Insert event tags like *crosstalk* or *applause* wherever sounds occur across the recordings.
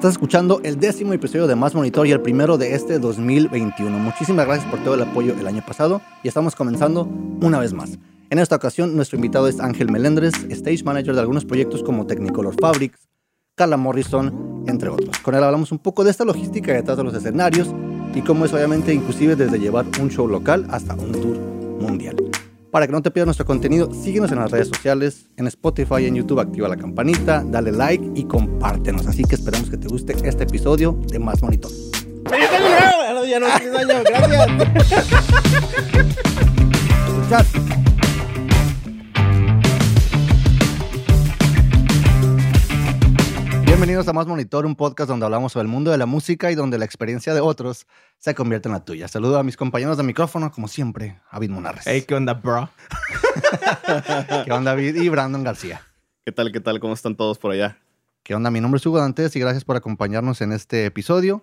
Estás escuchando el décimo episodio de Más Monitor y el primero de este 2021. Muchísimas gracias por todo el apoyo el año pasado y estamos comenzando una vez más. En esta ocasión, nuestro invitado es Ángel Melendres, stage manager de algunos proyectos como Technicolor Fabrics, Carla Morrison, entre otros. Con él hablamos un poco de esta logística detrás de los escenarios y cómo es obviamente inclusive desde llevar un show local hasta un tour mundial. Para que no te pierdas nuestro contenido, síguenos en las redes sociales, en Spotify y en YouTube, activa la campanita, dale like y compártenos. Así que esperamos que te guste este episodio de Más Monitor. Ya no gracias. *laughs* Bienvenidos a Más Monitor, un podcast donde hablamos sobre el mundo de la música y donde la experiencia de otros se convierte en la tuya. Saludo a mis compañeros de micrófono, como siempre, David Munarres. Hey, ¿qué onda, bro? *laughs* ¿Qué onda, David? Y Brandon García. ¿Qué tal, qué tal? ¿Cómo están todos por allá? ¿Qué onda? Mi nombre es Hugo Dantes y gracias por acompañarnos en este episodio.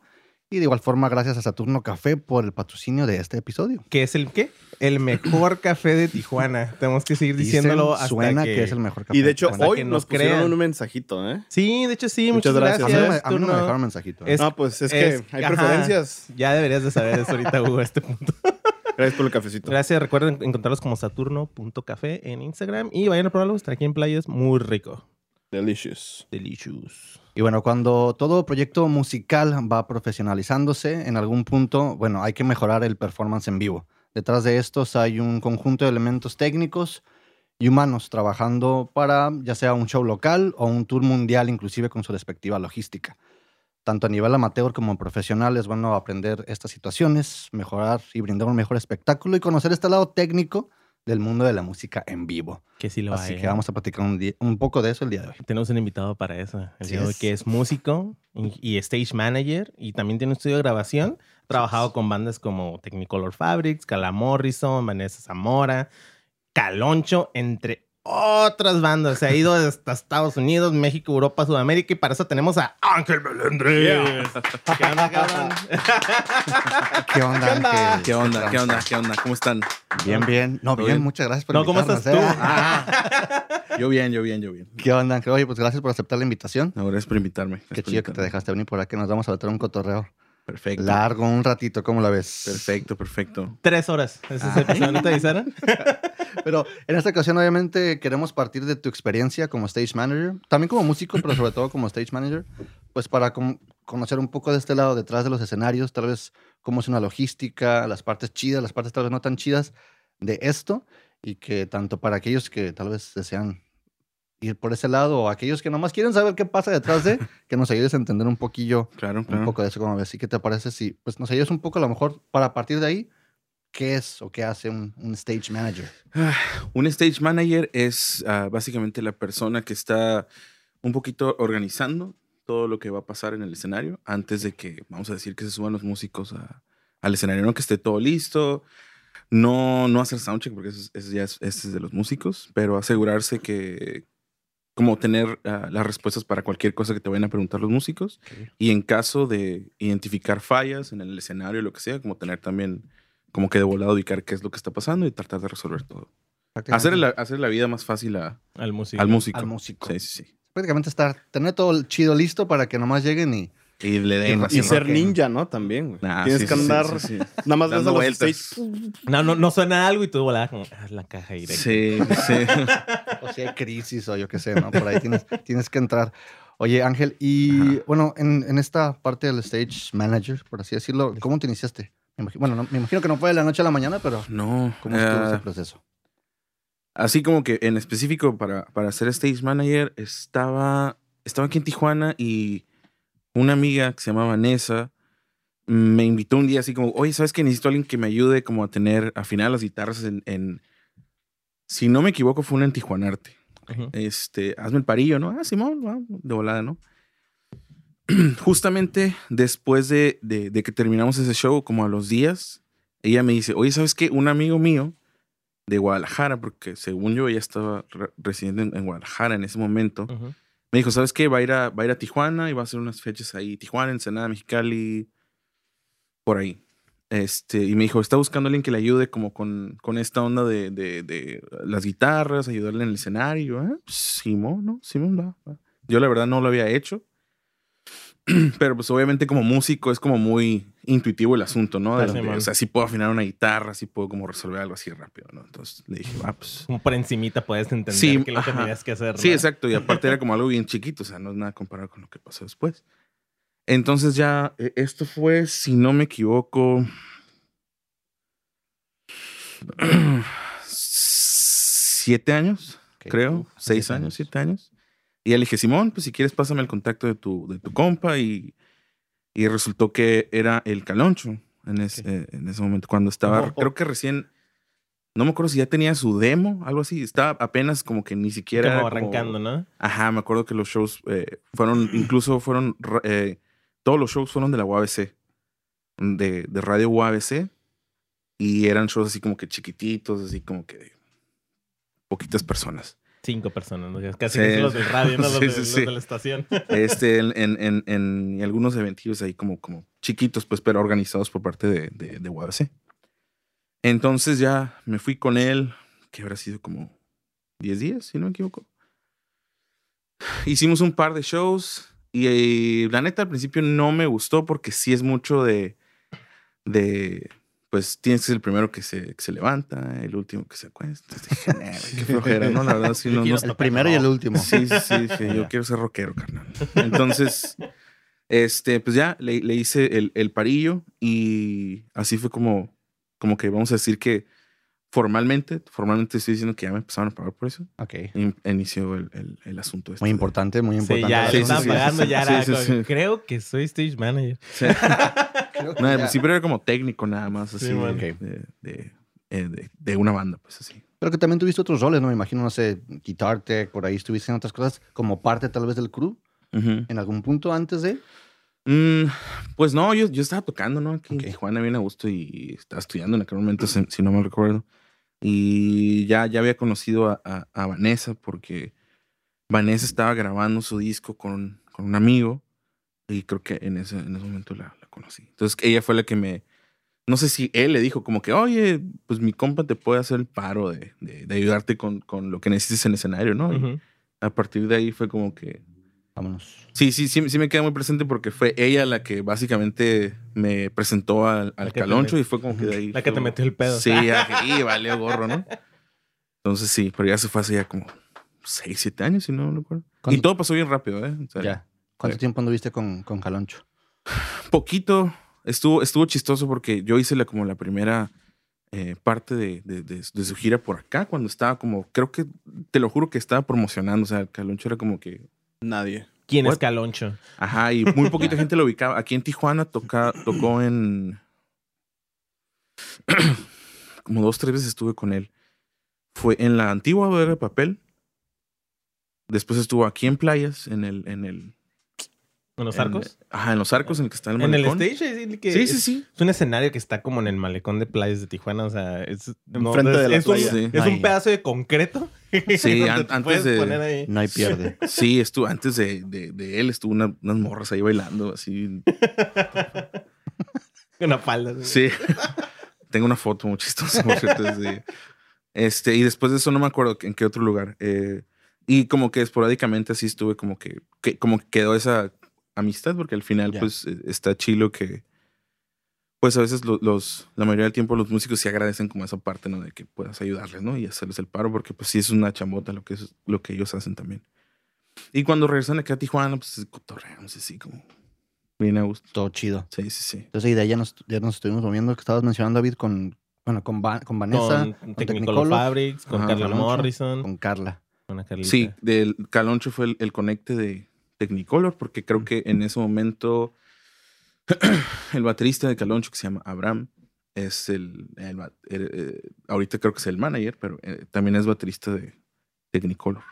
Y de igual forma, gracias a Saturno Café por el patrocinio de este episodio. ¿Qué es el qué? El mejor café de Tijuana. Tenemos que seguir Dicen, diciéndolo hasta suena que... que... es el mejor café. Y de hecho, hoy nos nos pusieron un mensajito, ¿eh? Sí, de hecho sí. Muchas Muchas, gracias. a mí, no me- gracias. a mí no me dejaron mensajito. ¿eh? Es- no, pues es que hay ajá. preferencias. Ya deberías de saber eso ahorita, Hugo, a este punto. *laughs* Gracias por el cafecito. Gracias. Recuerden encontrarlos como saturno.café en Instagram. Y vayan a probarlo. Está aquí en Playa. Es muy rico. Delicious. Delicious. Y bueno, cuando todo proyecto musical va profesionalizándose, en algún punto, bueno, hay que mejorar el performance en vivo. Detrás de estos hay un conjunto de elementos técnicos y humanos trabajando para ya sea un show local o un tour mundial, inclusive con su respectiva logística. Tanto a nivel amateur como profesional es bueno aprender estas situaciones, mejorar y brindar un mejor espectáculo y conocer este lado técnico del mundo de la música en vivo. Que sí lo Así hay. que ¿eh? vamos a platicar un, día- un poco de eso el día de hoy. Tenemos un invitado para eso. El día de hoy, es. que es músico y, y stage manager y también tiene un estudio de grabación. Ha trabajado con bandas como Technicolor Fabrics, Cala Morrison, Vanessa Zamora, Caloncho, entre otras bandas. Se ha ido hasta Estados Unidos, México, Europa, Sudamérica y para eso tenemos a Ángel Melendres. ¿Qué onda, cabrón? *laughs* ¿Qué onda? Ángel? ¿Qué onda? ¿Qué onda? ¿Qué onda? ¿Cómo están? Bien, bien. No, ¿Todo bien, bien? muchas gracias por No, ¿cómo estás tú? ¿eh? Ah, *laughs* yo bien, yo bien, yo bien. ¿Qué onda, Ángel? Oye, pues gracias por aceptar la invitación. No, gracias por invitarme. Qué chido que te dejaste venir por aquí. Nos vamos a meter un cotorreo Perfecto. largo, un ratito. ¿Cómo la ves? Perfecto, perfecto. Tres horas. Ese es el episodio. ¿No te avisaron? *laughs* Pero en esta ocasión, obviamente, queremos partir de tu experiencia como stage manager, también como músico, pero sobre todo como stage manager, pues para conocer un poco de este lado detrás de los escenarios, tal vez cómo es una logística, las partes chidas, las partes tal vez no tan chidas de esto, y que tanto para aquellos que tal vez desean ir por ese lado o aquellos que nomás quieren saber qué pasa detrás de, que nos ayudes a entender un poquillo, Claro, un claro. poco de eso, como ves. ¿Y qué te parece si pues nos ayudas un poco a lo mejor para partir de ahí? ¿Qué es o qué hace un, un stage manager? *sighs* Un stage manager es ah, básicamente la persona que está un poquito organizando todo lo que va a pasar en el escenario antes de que, vamos a decir, que se suban los músicos a- al escenario, ¿no? Que esté todo listo. No, no hacer soundcheck, porque eso, es- eso ya es de los músicos, pero asegurarse que, como tener ah, las respuestas para cualquier cosa que te vayan a preguntar los músicos. Y en caso de identificar fallas en el escenario, lo que sea, como tener también, como que de volada ubicar qué es lo que está pasando y tratar de resolver todo. Hacer la, hacer la vida más fácil a- Al músico. al músico. Al músico. Sí, sí, sí. prácticamente estar, tener todo el chido listo para que nomás lleguen y Y le den. Y. Y ser que- ninja, ¿no? También, güey. Nah, Tienes sí, que andar. sí, sí. *laughs* Nada más ves a los. No, no, no suena algo y tú volabas como ah, la caja directa. Sí, sí. *laughs* o si hay crisis o yo qué sé, ¿no? Por ahí tienes, tienes que entrar. Oye, Ángel, y Ajá. bueno, en, en esta parte del stage manager, por así decirlo, ¿cómo te iniciaste? Me imagino, bueno, no- me imagino que no fue de la noche a la mañana, pero No. ¿cómo estuvo ah, ese proceso? así como que en específico para, para ser stage manager, estaba, estaba aquí en Tijuana y una amiga que se llama Vanessa me invitó un día así como, oye, ¿sabes que necesito a alguien que me ayude como a tener, afinar las guitarras en, en- si no me equivoco, fue una en Tijuanarte. Ujú. este, hazme el parillo, ¿no? Ah, Simón, de volada, ¿no? *clears throat* Justamente después de, de- de que terminamos ese show, como a los días, ella me dice, oye, ¿sabes qué? Un amigo mío de Guadalajara, porque según yo ella estaba re- residiendo en, en Guadalajara en ese momento, me dijo, ¿sabes qué? Va a, ir a, va a ir a Tijuana y va a hacer unas fechas ahí. Tijuana, Ensenada, Mexicali, por ahí. Este, y me dijo, está buscando a alguien que le ayude como con, con esta onda de, de- de las guitarras, ayudarle en el escenario. "Ah, pues, Simón, ¿no? Simón, va, va". Yo la verdad no lo había hecho. *clears throat* Pero pues obviamente como músico es como muy intuitivo el asunto, ¿no? De- o sea, sí puedo afinar una guitarra, sí puedo como resolver algo así rápido, ¿no? Entonces le dije, ah, pues... Como por encimita puedes entender Sí, lo que tenías que hacer. Sí, ¿no? exacto. Y *laughs* aparte era como algo bien chiquito, o sea, no es nada comparado con lo que pasó después. Entonces ya, eh, esto fue, si no me equivoco, *clears throat* siete años, creo, Uf, seis años. siete años. Y ya le dije, Simón, pues si quieres pásame el contacto de tu, de tu compa y, y resultó que era el Caloncho en, ese- Ok. eh, en ese momento, cuando estaba, creo que recién, no me acuerdo si ya tenía su demo, algo así, estaba apenas como que ni siquiera... Como como- arrancando, ¿no? Ajá, me acuerdo que los shows eh, fueron, *clears throat* incluso fueron, eh, todos los shows fueron de la UABC, de, de Radio UABC, y eran shows así como que chiquititos, así como que poquitas personas. Cinco personas, ¿no? Casi Sí. que son los del radio, no *laughs* los, Sí, de, sí, los de la estación. Este, en, algunos eventillos ahí como, como chiquitos, pues, pero organizados por parte de, de, de UABC. Entonces ya me fui con él, que habrá sido como 10 días, si no me equivoco. Hicimos un par de shows y, eh, la neta al principio no me gustó porque sí es mucho de, de pues tienes que ser el primero que se, que se levanta, el último que se acuesta. Dije, *laughs* "Nah, güey, qué flojera, ¿no? La verdad sí, *laughs* no, El primero y el último. Sí, sí, sí, *laughs* dije, yo quiero ser rockero, carnal. Entonces, este, pues ya le, le hice el, el parillo y así fue como, como que vamos a decir que formalmente, formalmente estoy diciendo que ya me empezaron a pagar por eso. Ok. In- inició el, el, el asunto. este Muy importante, muy importante. ya Sí, le sí, sí, pagando, sí, ya era sí, como, sí. Creo que soy stage manager. *laughs* No, ya- principio era como técnico nada más, así Sí, de, man. de, de- eh, de- de una banda, pues así. Pero que también tuviste otros roles, ¿no? Me imagino, no sé, Guitar Tech, por ahí estuviste en otras cosas, como parte tal vez del crew, Ujú. en algún punto antes de. Mm, pues no, yo, yo estaba tocando, ¿no? Aquí Ok. en Tijuana bien a gusto y estaba estudiando en aquel momento, si, si no me recuerdo. Y ya, ya había conocido a, a- a Vanessa porque Vanessa estaba grabando su disco con, con un amigo y creo que en ese, en ese momento la, la conocí. Entonces ella fue la que me... No sé si él le dijo como que, oye, pues mi compa te puede hacer el paro de, de- de ayudarte con, con lo que necesites en el escenario, ¿no? Y Ujú. a partir de ahí fue como que Vámonos. Sí, sí, sí, sí me queda muy presente porque fue ella la que básicamente me presentó al, al caloncho met- y fue como que de ahí. La que fue te metió el pedo. Sí, y valió gorro, ¿no? Entonces sí, pero ya se fue hace ya como 6, 7 años, si no me recuerdo. Y ¿Cuándo- todo pasó bien rápido, ¿eh? O sea, Ya. ¿Cuánto Sí. tiempo anduviste con, con Caloncho? Poquito. Estuvo, estuvo chistoso porque yo hice la, como la primera eh, parte de, de- de- de su gira por acá cuando estaba como, creo que, te lo juro que estaba promocionando. O sea, el caloncho era como que Nadie. ¿Quién es? Caloncho? Ajá, y muy poquita gente lo ubicaba. Aquí en Tijuana toca, tocó en. *clears throat* Como dos, tres veces estuve con él. Fue en la antigua bodega de papel. Después estuvo aquí en playas, en el. En el ¿En los en- arcos? ajá, en los arcos en el que está el En el malecón. stage, es que Sí, sí, es, sí. es un escenario que está como en el malecón de playas de Tijuana, o sea, es, Enfrente de la es un, playa. Sí. es Ay. un pedazo de concreto. *laughs* Sí, *laughs* an- antes de- poner ahí. No hay pierde. *laughs* Sí, estuvo antes de, de, de él, estuvo una- unas morras ahí bailando, así. Una falda. así. Sí. Tengo una foto muy chistosa, por cierto. sí. Este, y después de eso no me acuerdo en qué otro lugar. Eh, y como que esporádicamente así estuve como que, que- como que quedó esa amistad, porque al final, pues, eh, está chilo que. Pues a veces lo- los, la mayoría del tiempo los músicos sí agradecen como esa parte, ¿no? De que puedas ayudarles, ¿no? Y hacerles el paro, porque pues sí es una chambota lo que, es, lo que ellos hacen también. Y cuando regresan acá a Tijuana, pues cotorreamos así como bien a gusto. Todo chido. Sí, sí, sí. Entonces, y de ahí ya nos, ya nos estuvimos moviendo, que estabas mencionando, David, con, bueno, con, Va- con Vanessa, Con con Technicolor Fabrics, con Ajá, Carla Caloncho, Morrison. con Carla. con Carlita. Sí, del Caloncho fue el, el conecte de Technicolor, porque creo que en ese momento *clears throat* el baterista de Caloncho, que se llama Abraham, es el, el ba- eh, ahorita creo que es el manager, pero eh, también es baterista de Technicolor.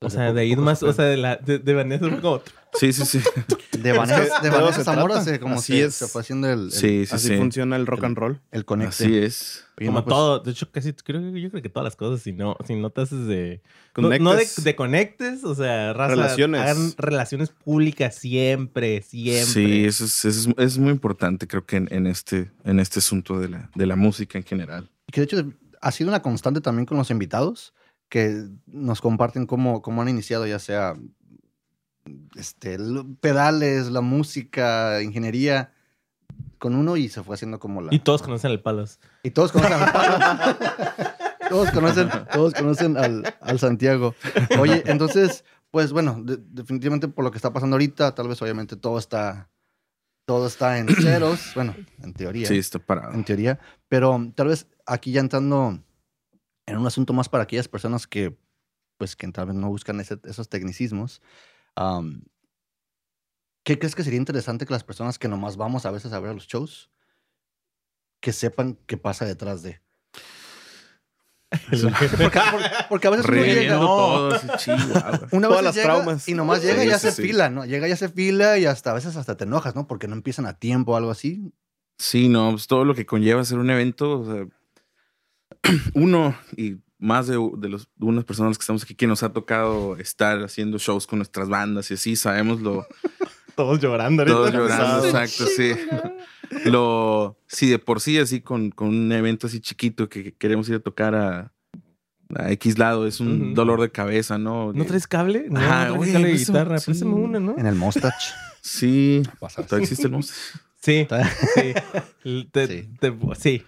O sea, de ir más, o sea, de, la, de, de Vanessa fue como... Sí, sí, sí. *laughs* De Vanessa, de Vanessa Zamora se, como Así se, es. se fue haciendo el, el, Sí, sí, Así sí. funciona el rock and roll. el conecte. Así es. Oye, como no, pues, todo, de hecho, casi creo que yo creo que todas las cosas, si no, si no te haces de. No, no de, Conectes. de conectes, o sea, raza, Relaciones. hagan relaciones públicas siempre, siempre. Sí, eso es, eso es, es muy importante, creo que en, en este, en este asunto de la, de la música en general. Que de hecho ha sido una constante también con los invitados que nos comparten cómo, cómo han iniciado, ya sea este, pedales, la música, ingeniería, con uno y se fue haciendo como la... Y todos conocen el Palos. Y todos conocen al todos conocen, todos conocen al, al Santiago. Oye, entonces, pues bueno, de- definitivamente por lo que está pasando ahorita, tal vez obviamente todo está, todo está en *clears throat* ceros, bueno, en teoría, Sí, está parado. en teoría, pero tal vez aquí ya entrando en un asunto más para aquellas personas que, pues, que tal vez no buscan ese- esos tecnicismos. Am, ¿Qué crees que sería interesante que las personas que nomás vamos a veces a ver a los shows, que sepan qué pasa detrás de? *laughs* Porque, porque a veces uno llega, todo, una Todas vez las llega traumas. y nomás llega y ya sí, se sí. fila, ¿no? Llega y hace fila y hasta a veces hasta te enojas, ¿no? Porque no empiezan a tiempo o algo así. Sí, no, pues todo lo que conlleva hacer un evento, o sea, *clears throat* uno y más de, de los, de unas personas que estamos aquí que nos ha tocado estar haciendo shows con nuestras bandas y así, sabemos lo, *laughs* Todos llorando. ahorita. todos llorando, exacto, sí. Lo, sí, de por sí, así con, con un evento así chiquito que queremos ir a tocar a, a X lado, es un dolor de cabeza, ¿no? ¿No traes cable? No, no traes cable de guitarra. sí. Préstame una, ¿no? En el mustache. Sí, Pasa. todavía existe el monstruo. Sí, sí. Te- Sí. te- sí.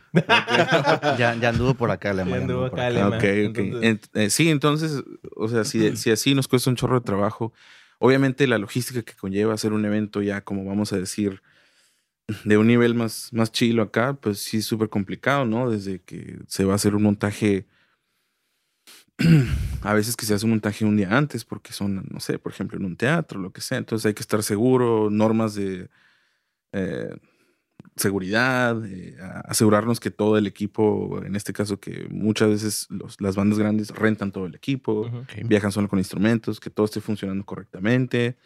ya, ya anduvo por acá, Lema. Ya ya anduvo por acá, acá. Lema. Ok, ok. Entonces- Ent- eh, sí, entonces, o sea, si, si así nos cuesta un chorro de trabajo, obviamente la logística que conlleva hacer un evento ya, como vamos a decir, de un nivel más, más chilo acá, pues sí es súper complicado, ¿no? Desde que se va a hacer un montaje, *clears throat* a veces que se hace un montaje un día antes, porque son, no sé, por ejemplo, en un teatro, lo que sea, entonces hay que estar seguro, normas de... eh, seguridad, eh, asegurarnos que todo el equipo, en este caso que muchas veces los- las bandas grandes rentan todo el equipo, Ujú. viajan solo con instrumentos, que todo esté funcionando correctamente,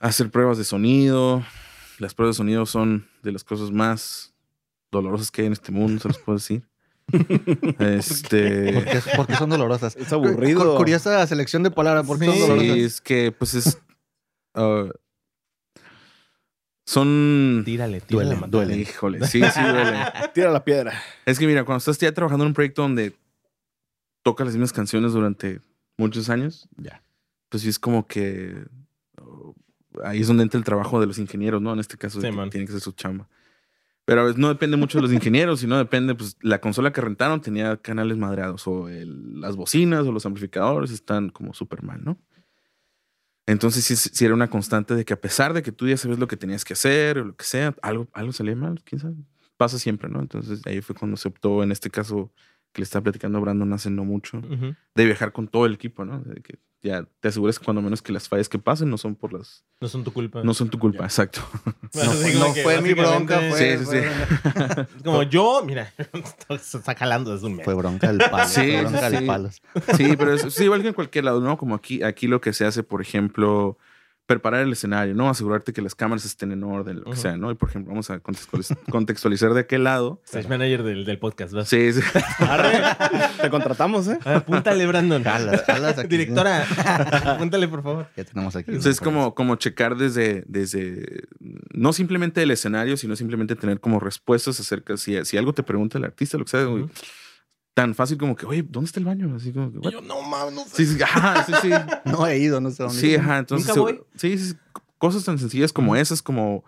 hacer pruebas de sonido. Las pruebas de sonido son de las cosas más dolorosas que hay en este mundo, se los puedo decir. *laughs* este, Porque, son dolorosas. Es aburrido. Cu- Curiosa selección de palabras, porque Sí. son dolorosas. sí, es que pues es ah, son Tírale, tírale. Duele, duele. híjole, *laughs* sí, sí duele. Tira la piedra. Es que mira, cuando estás ya trabajando en un proyecto donde tocas las mismas canciones durante muchos años, Ya. pues sí es como que oh, ahí es donde entra el trabajo de los ingenieros, ¿no? En este caso, de Sí, que tiene que ser su chamba. Pero a veces no depende mucho de los ingenieros, sino depende, pues la consola que rentaron tenía canales madreados, o el- las bocinas o los amplificadores están como súper mal, ¿no? Entonces sí era una constante de que a pesar de que tú ya sabes lo que tenías que hacer o lo que sea, algo, algo salía mal, quién sabe. Pasa siempre, ¿no? Entonces ahí fue cuando se optó, en este caso que le estaba platicando a Brandon hace no mucho, de viajar con todo el equipo, ¿no? De que ya te asegures cuando menos que las fallas que pasen no son por las... No son tu culpa. No son tu culpa, exacto. *laughs* *laughs* Bueno, No, sí, fue- no mi bronca, fue, Sí, sí, fue, *laughs* Como yo, mira, se está jalando desde un mes. fue bronca del palo. Sí, fue bronca sí. del palos. Sí, pero es, es igual que en cualquier lado, ¿no? Como aquí, aquí lo que se hace, por ejemplo, preparar el escenario, ¿no? Asegurarte que las cámaras estén en orden, lo que sea, ¿no? Y por ejemplo, vamos a contextualiz- *laughs* contextualizar de aquel lado. Stage manager del, del podcast. ¿vas? Sí, sí. Arre, te contratamos, ¿eh? A ver, apúntale, Brandon. Jalas, jalas aquí. Directora, *laughs* apúntale, por favor. Ya tenemos aquí. Entonces es como, como checar desde, desde, no simplemente el escenario, sino simplemente tener como respuestas acerca, si, si algo te pregunta el artista, lo que sea, güey, Ujú. Tan fácil como que, oye, ¿dónde está el baño? Así como que, yo, no mames, no sé. Sí, sí, ajá, sí, sí. *laughs* No he ido, no sé dónde. Sí, ajá. Entonces, ¿Nunca voy? sí, sí, cosas tan sencillas como esas, como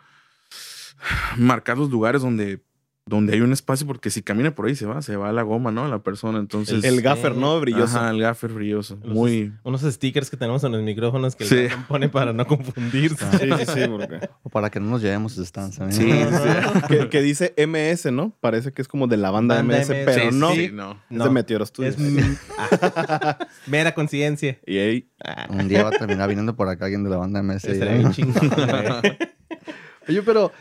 marcar los lugares donde, donde hay un espacio, porque si camina por ahí se va, se va a la goma, ¿no? La persona. Entonces, El gaffer, ¿no? Brilloso. Ajá, el gaffer brilloso. Los- Muy. Unos stickers que tenemos en los micrófonos que Sí. el Brandon pone para no confundirse. Sí, sí, sí, porque... *laughs* O para que no nos llevemos distancia. ¿no? Sí, sí, que, que dice MS, ¿no? Parece que es como de la banda, Banda MS, MS, pero sí, no. sí, no. Es No, de Meteoro Studios. es *laughs* ah, mera conciencia. Y ahí, Ah, Un día va a terminar viniendo por acá alguien de la banda MS. estaría bien chingón. Oye, pero.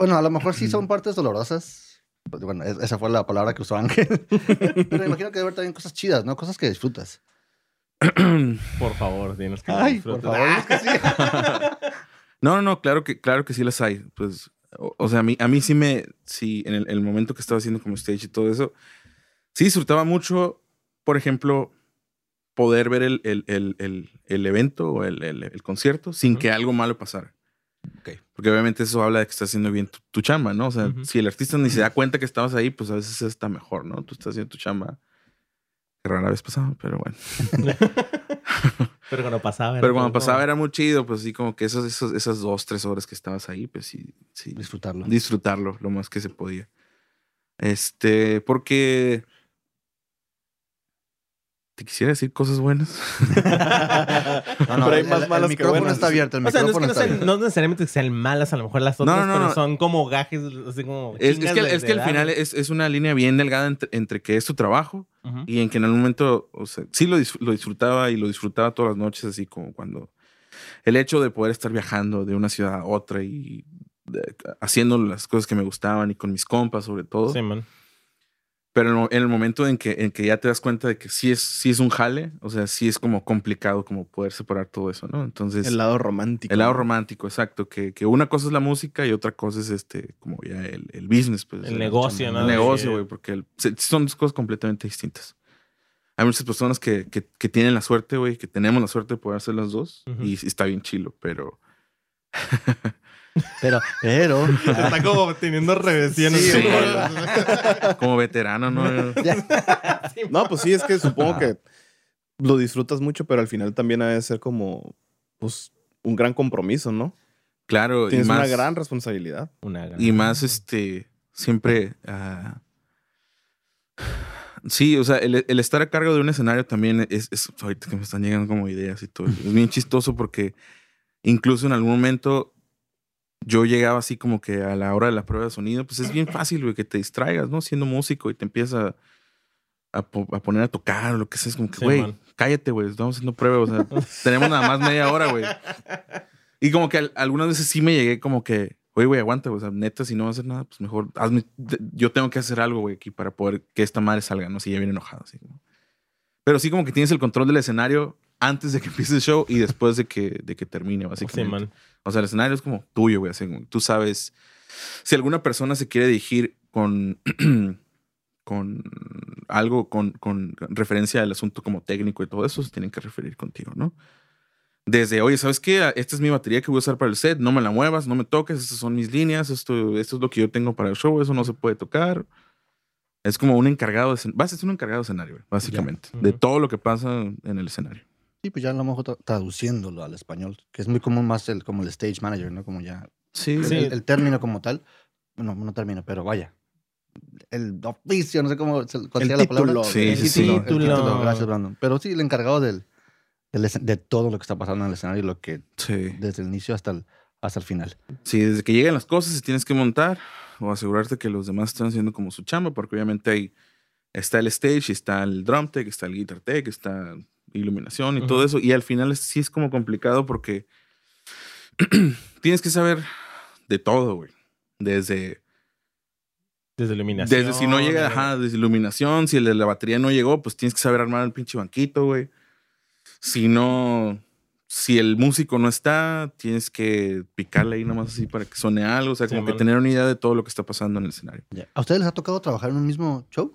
Bueno, a lo mejor sí son partes dolorosas. Bueno, es- esa fue la palabra que usó Ángel. *laughs* pero imagino que debe haber también cosas chidas, ¿no? Cosas que disfrutas. *clears throat* Por favor, dinos que Ay, por disfrutes. favor, es que sí. *laughs* No, no, no, claro que, claro que sí las hay. Pues, o, o sea, a mí, a mí sí me, sí, en el, el momento que estaba haciendo como stage y todo eso, sí disfrutaba mucho, por ejemplo, poder ver el, el, el, evento o el, concierto sin que algo malo pasara. Ok. Porque obviamente eso habla de que estás haciendo bien tu, tu chamba, ¿no? O sea, Ujú. si el artista ni se da cuenta que estabas ahí, pues a veces está mejor, ¿no? Tú estás haciendo tu chamba Que rara vez pasaba, pero bueno. *laughs* Pero cuando pasaba. era Pero cuando como- pasaba era muy chido, pues sí, como que esos, esos, esas dos, tres horas que estabas ahí, pues sí, sí. Disfrutarlo. Disfrutarlo lo más que se podía. Este, porque. Te quisiera decir cosas buenas. *laughs* No, no, Pero hay el- más el, malas que micrófono buenas. está abierto. El O sea, no, es micrófono que no, está sean- abierto. no necesariamente que sean malas a lo mejor las otras, no, pero no. son como gajes, así como. Es, es que, de- es que al final es, es una línea bien delgada entre, entre que es tu trabajo Ujú. y en que en algún momento, o sea, sí lo, dis- lo disfrutaba y lo disfrutaba todas las noches, así como cuando el hecho de poder estar viajando de una ciudad a otra y de- haciendo las cosas que me gustaban y con mis compas sobre todo. Sí, man. Pero en el- en el momento en que, en que ya te das cuenta de que sí es, sí es un jale, o sea, sí es como complicado como poder separar todo eso, ¿no? Entonces, El lado romántico. el lado romántico, exacto, que, que una cosa es la música y otra cosa es este, como ya el, el business, pues. El negocio, ¿no? El negocio, güey, porque el- son dos cosas completamente distintas. Hay muchas personas que, que, que tienen la suerte, güey, que tenemos la suerte de poder hacer las dos Ujú. y está bien chilo, pero... *laughs* Pero, pero. Está como teniendo reversiones. Sí, Sí. güey. Como veterano, ¿no? Ya. No, pues sí, es que supongo que lo disfrutas mucho, pero al final también ha de ser como, pues, un gran compromiso, ¿no? Claro, y Tienes una gran responsabilidad. Una gran- y más este, siempre... ah, Sí, o sea, el, el estar a cargo de un escenario también es, es- ahorita que me están llegando como ideas y todo. Es bien chistoso porque incluso en algún momento yo llegaba así como que a la hora de la prueba de sonido, pues es bien fácil, güey, que te distraigas, ¿no? Siendo músico y te empiezas a, a po- a poner a tocar o lo que sea. Es como que, Sí, güey, cállate, güey, estamos haciendo pruebas. O sea, tenemos nada más media hora, güey. Y como que al- algunas veces sí me llegué como que, oye, güey, aguanta, güey. O sea, neta, si no vas a hacer nada, pues mejor hazme. Yo tengo que hacer algo, güey, aquí para poder que esta madre salga, ¿no? Si ya viene enojado, así como. Pero sí, como que tienes el control del escenario antes de que empiece el show y después de que, de que termine, Sí, básicamente. man. O sea, el escenario es como tuyo, güey. Así tú sabes. Si alguna persona se quiere dirigir con. *clears throat* con algo, con, con referencia al asunto como técnico y todo eso, se tienen que referir contigo, ¿no? Desde, oye, ¿sabes qué? Esta es mi batería que voy a usar para el set, no me la muevas, no me toques, estas son mis líneas, esto, esto es lo que yo tengo para el show, eso no se puede tocar. Es como un encargado de Vas a ser un encargado de escenario, básicamente, de todo lo que pasa en el escenario. Sí, pues ya a lo mejor tra- traduciéndolo al español, que es muy común más el, como el stage manager, ¿no? Como ya. Sí, el- Sí. El, el término como tal. No, no término, pero vaya. El oficio, no sé cómo se la palabra. título. Sí, El sí, sí. título, el Título. título, Gracias, Brandon. Pero sí, el encargado del, del de todo lo que está pasando en el escenario, lo que Sí. desde el inicio hasta el, hasta el final. Sí, desde que lleguen las cosas se tienes que montar o asegurarte que los demás están haciendo como su chamba, porque obviamente ahí está el stage, está el drum tech, está el guitar tech, está iluminación y todo eso. Y al final es- sí es como complicado porque *clears throat* tienes que saber de todo, güey. Desde, Desde iluminación. desde si no llega, ajá, desde iluminación, si el de la batería no llegó, pues tienes que saber armar el pinche banquito, güey. Si no, si el músico no está, tienes que picarle ahí nomás así para que suene algo. O sea, Sí, como que tener una idea de todo lo que está pasando en el escenario. ¿A ustedes les ha tocado trabajar en un mismo show?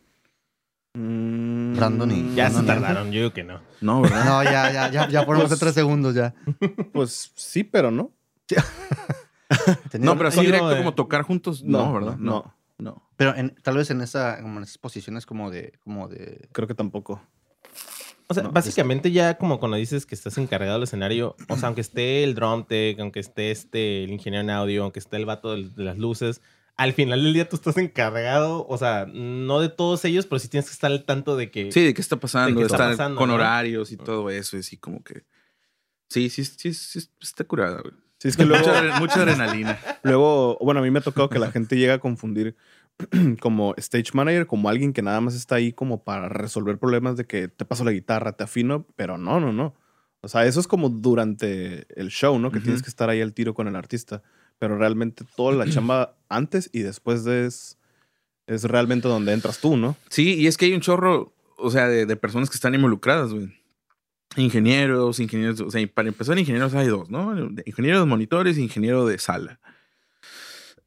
Mm, Brandon y- Ya se No, no, no. tardaron, yo digo que no. No, ¿verdad? No, ya, ya, ya, ya fueron hace tres segundos ya. *laughs* Pues sí, pero no. *laughs* No, pero así directo de- como tocar juntos, no, ¿verdad? No, no. Pero en- tal vez en esa, como en esas posiciones como de, como de. creo que tampoco. O sea, No, básicamente ya como cuando dices que estás encargado del escenario, o sea, aunque esté el drum tech, aunque esté este, el ingeniero en audio, aunque esté el vato del- de, las luces, al final del día tú estás encargado, o sea, no de todos ellos, pero sí tienes que estar al tanto de que... Sí, de qué está pasando, ¿De qué de está estar pasando, con no? horarios y todo eso, y así como que. Sí, sí, sí, sí, sí, está curada, güey. Sí, es que luego, Mucha, adre- mucha adrenalina. *laughs* luego, bueno, a mí me ha tocado que la gente llega a confundir *clears throat* como stage manager como alguien que nada más está ahí como para resolver problemas de que te paso la guitarra, te afino, pero no, no, no. O sea, eso es como durante el show, ¿no? Que tienes que estar ahí al tiro con el artista. Pero realmente toda la chamba antes y después de es, es realmente donde entras tú, ¿no? Sí, y es que hay un chorro, o sea, de, personas que están involucradas, güey. Ingenieros, ingenieros, o sea, para empezar, ingenieros hay dos, ¿no? Ingeniero de monitores ingeniero de sala.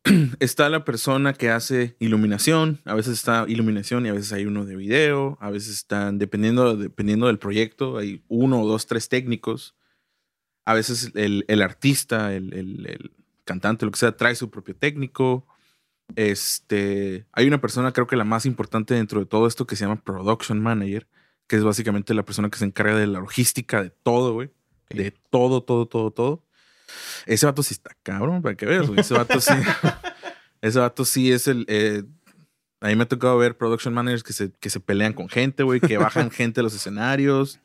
*clears throat* está la persona que hace iluminación, a veces está iluminación y a veces hay uno de video, a veces están, dependiendo, dependiendo del proyecto, hay uno dos, tres técnicos. A veces el, el artista, el- el cantante, lo que sea, trae su propio técnico. Este, hay una persona, creo que la más importante dentro de todo esto, que se llama Production Manager, que es básicamente la persona que se encarga de la logística de todo, güey. De todo, todo, todo, todo. Ese vato sí está cabrón, para que veas, güey. Ese vato sí. *laughs* ese vato sí es el. eh, a mí me ha tocado ver production managers que se, que se pelean con gente, güey, que bajan gente a los escenarios.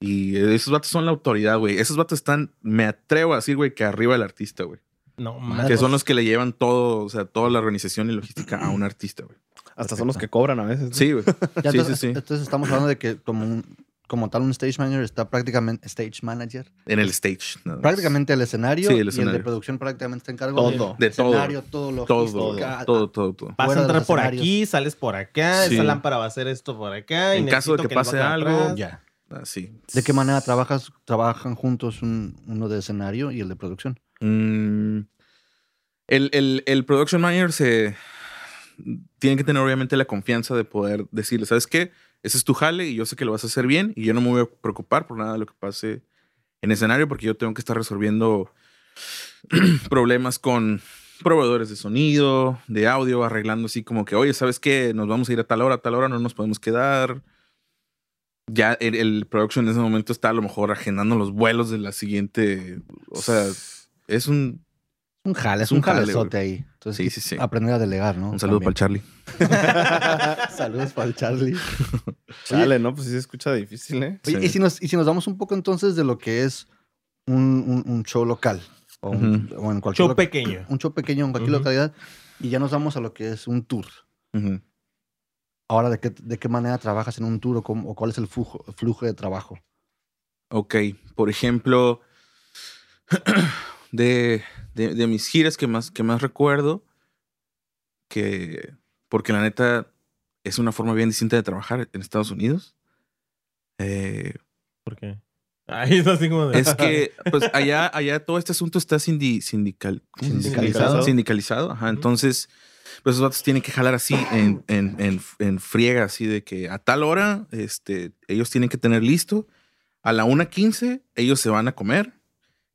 Y esos vatos son la autoridad, güey. Esos vatos están, me atrevo a decir, güey, que arriba del artista, güey. No, Madre. Que son los que le llevan todo, o sea, toda la organización y logística a un artista, güey. Hasta son los que cobran a veces. ¿no? Sí, güey. *laughs* Ya, Sí, entonces, sí, sí. entonces estamos hablando de que como, un- como tal un stage manager está prácticamente stage manager. En el stage. nada más. Prácticamente el escenario Sí, el y el de escenario. producción prácticamente está en cargo Todo. de, De todo. escenario, todo, Todo, logística, todo, todo, todo. Vas a entrar por aquí, sales por acá, Sí. esa lámpara va a hacer esto por acá. y En caso de que el pase algo, atrás. Ya. Así. ¿De qué manera trabajas, trabajan juntos un- uno de escenario y el de producción? Mm, el, el, el production manager se tiene que tener obviamente la confianza de poder decirle, ¿sabes qué? Ese es tu jale y yo sé que lo vas a hacer bien y yo no me voy a preocupar por nada de lo que pase en escenario porque yo tengo que estar resolviendo *clears throat* problemas con proveedores de sonido, de audio, arreglando así como que, oye, ¿sabes qué? Nos vamos a ir a tal hora, a tal hora, no nos podemos quedar. Ya el, el production en ese momento está a lo mejor agendando los vuelos de la siguiente, o sea, es un, Un jale, es un, un jale, jalezote ahí. Entonces, Sí, sí, sí. aprender a delegar, ¿no? un saludo para el Charlie. el *laughs* Saludos para el Charlie. *laughs* Chale, ¿no? Pues sí se escucha difícil, ¿eh? Oye, Sí. y, si nos, y si nos damos un poco entonces de lo que es un, un- un show local o, un- o en cualquier Show pequeño. un show pequeño en cualquier localidad y ya nos vamos a lo que es un tour. Ahora, ¿de qué, de qué manera trabajas en un tour o, cómo- o cuál es el flujo, flujo de trabajo? Ok, por ejemplo, *clears throat* de, de- de mis giras que más, que más recuerdo, que, porque la neta es una forma bien distinta de trabajar en Estados Unidos. Eh, ¿Por qué? Ahí es así como de... es que, *laughs* pues allá, allá todo este asunto está sindi- sindical. Sindicalizado. Sindicalizado, ajá. Entonces, pues esos vatos tienen que jalar así en, en, en, en friega, así de que a tal hora, este, ellos tienen que tener listo. A la 1.15, ellos se van a comer.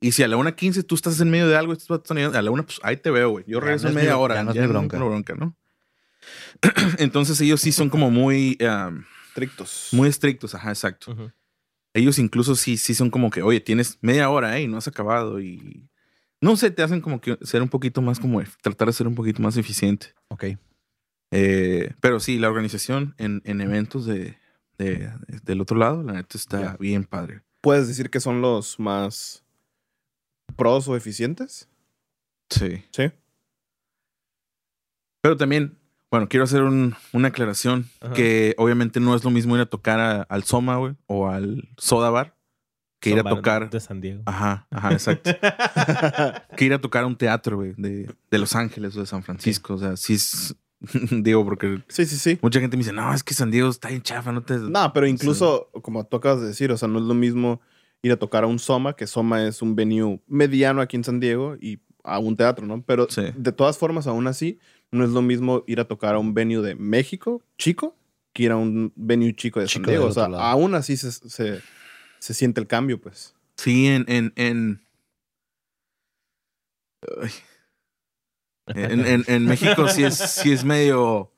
Y si a la 1.15 tú estás en medio de algo, llegando, a la 1, pues ahí te veo, güey. Yo Ya regreso no en media mi- hora. ya no es mi bronca. bronca, ¿no? *clears throat* Entonces ellos sí son como muy, um, Estrictos. muy estrictos, ajá, exacto ellos incluso sí, sí son como que, oye, tienes media hora, ¿eh? Y no has acabado. Y no sé, te hacen como que ser un poquito más como, tratar de ser un poquito más eficiente. Ok. Eh, pero sí, la organización en, en eventos de, de- del otro lado, la neta está bien padre. ¿Puedes decir que son los más pros o eficientes? Sí. Sí. Pero también, bueno, quiero hacer un- una aclaración Ajá. que obviamente no es lo mismo ir a tocar a- al Soma, güey, o al Soda Bar, que ir a tocar. De San Diego. Ajá, ajá, exacto. *laughs* que ir a tocar a un teatro, güey, de, de Los Ángeles o de San Francisco. O sea, sí es. *laughs* digo, porque Sí, sí, sí. mucha gente me dice, no, es que San Diego está bien chafa, no te. No, pero incluso, como tú acabas de decir, o sea, no es lo mismo ir a tocar a un Soma, que Soma es un venue mediano aquí en San Diego, y a un teatro, ¿no? Pero Sí. de todas formas, aún así, no es lo mismo ir a tocar a un venue de México, chico, que ir a un venue chico de Chico San Diego. O sea, lado. aún así se, se, se siente el cambio, pues. Sí, en. en, en... En, en- en México sí es, sí es medio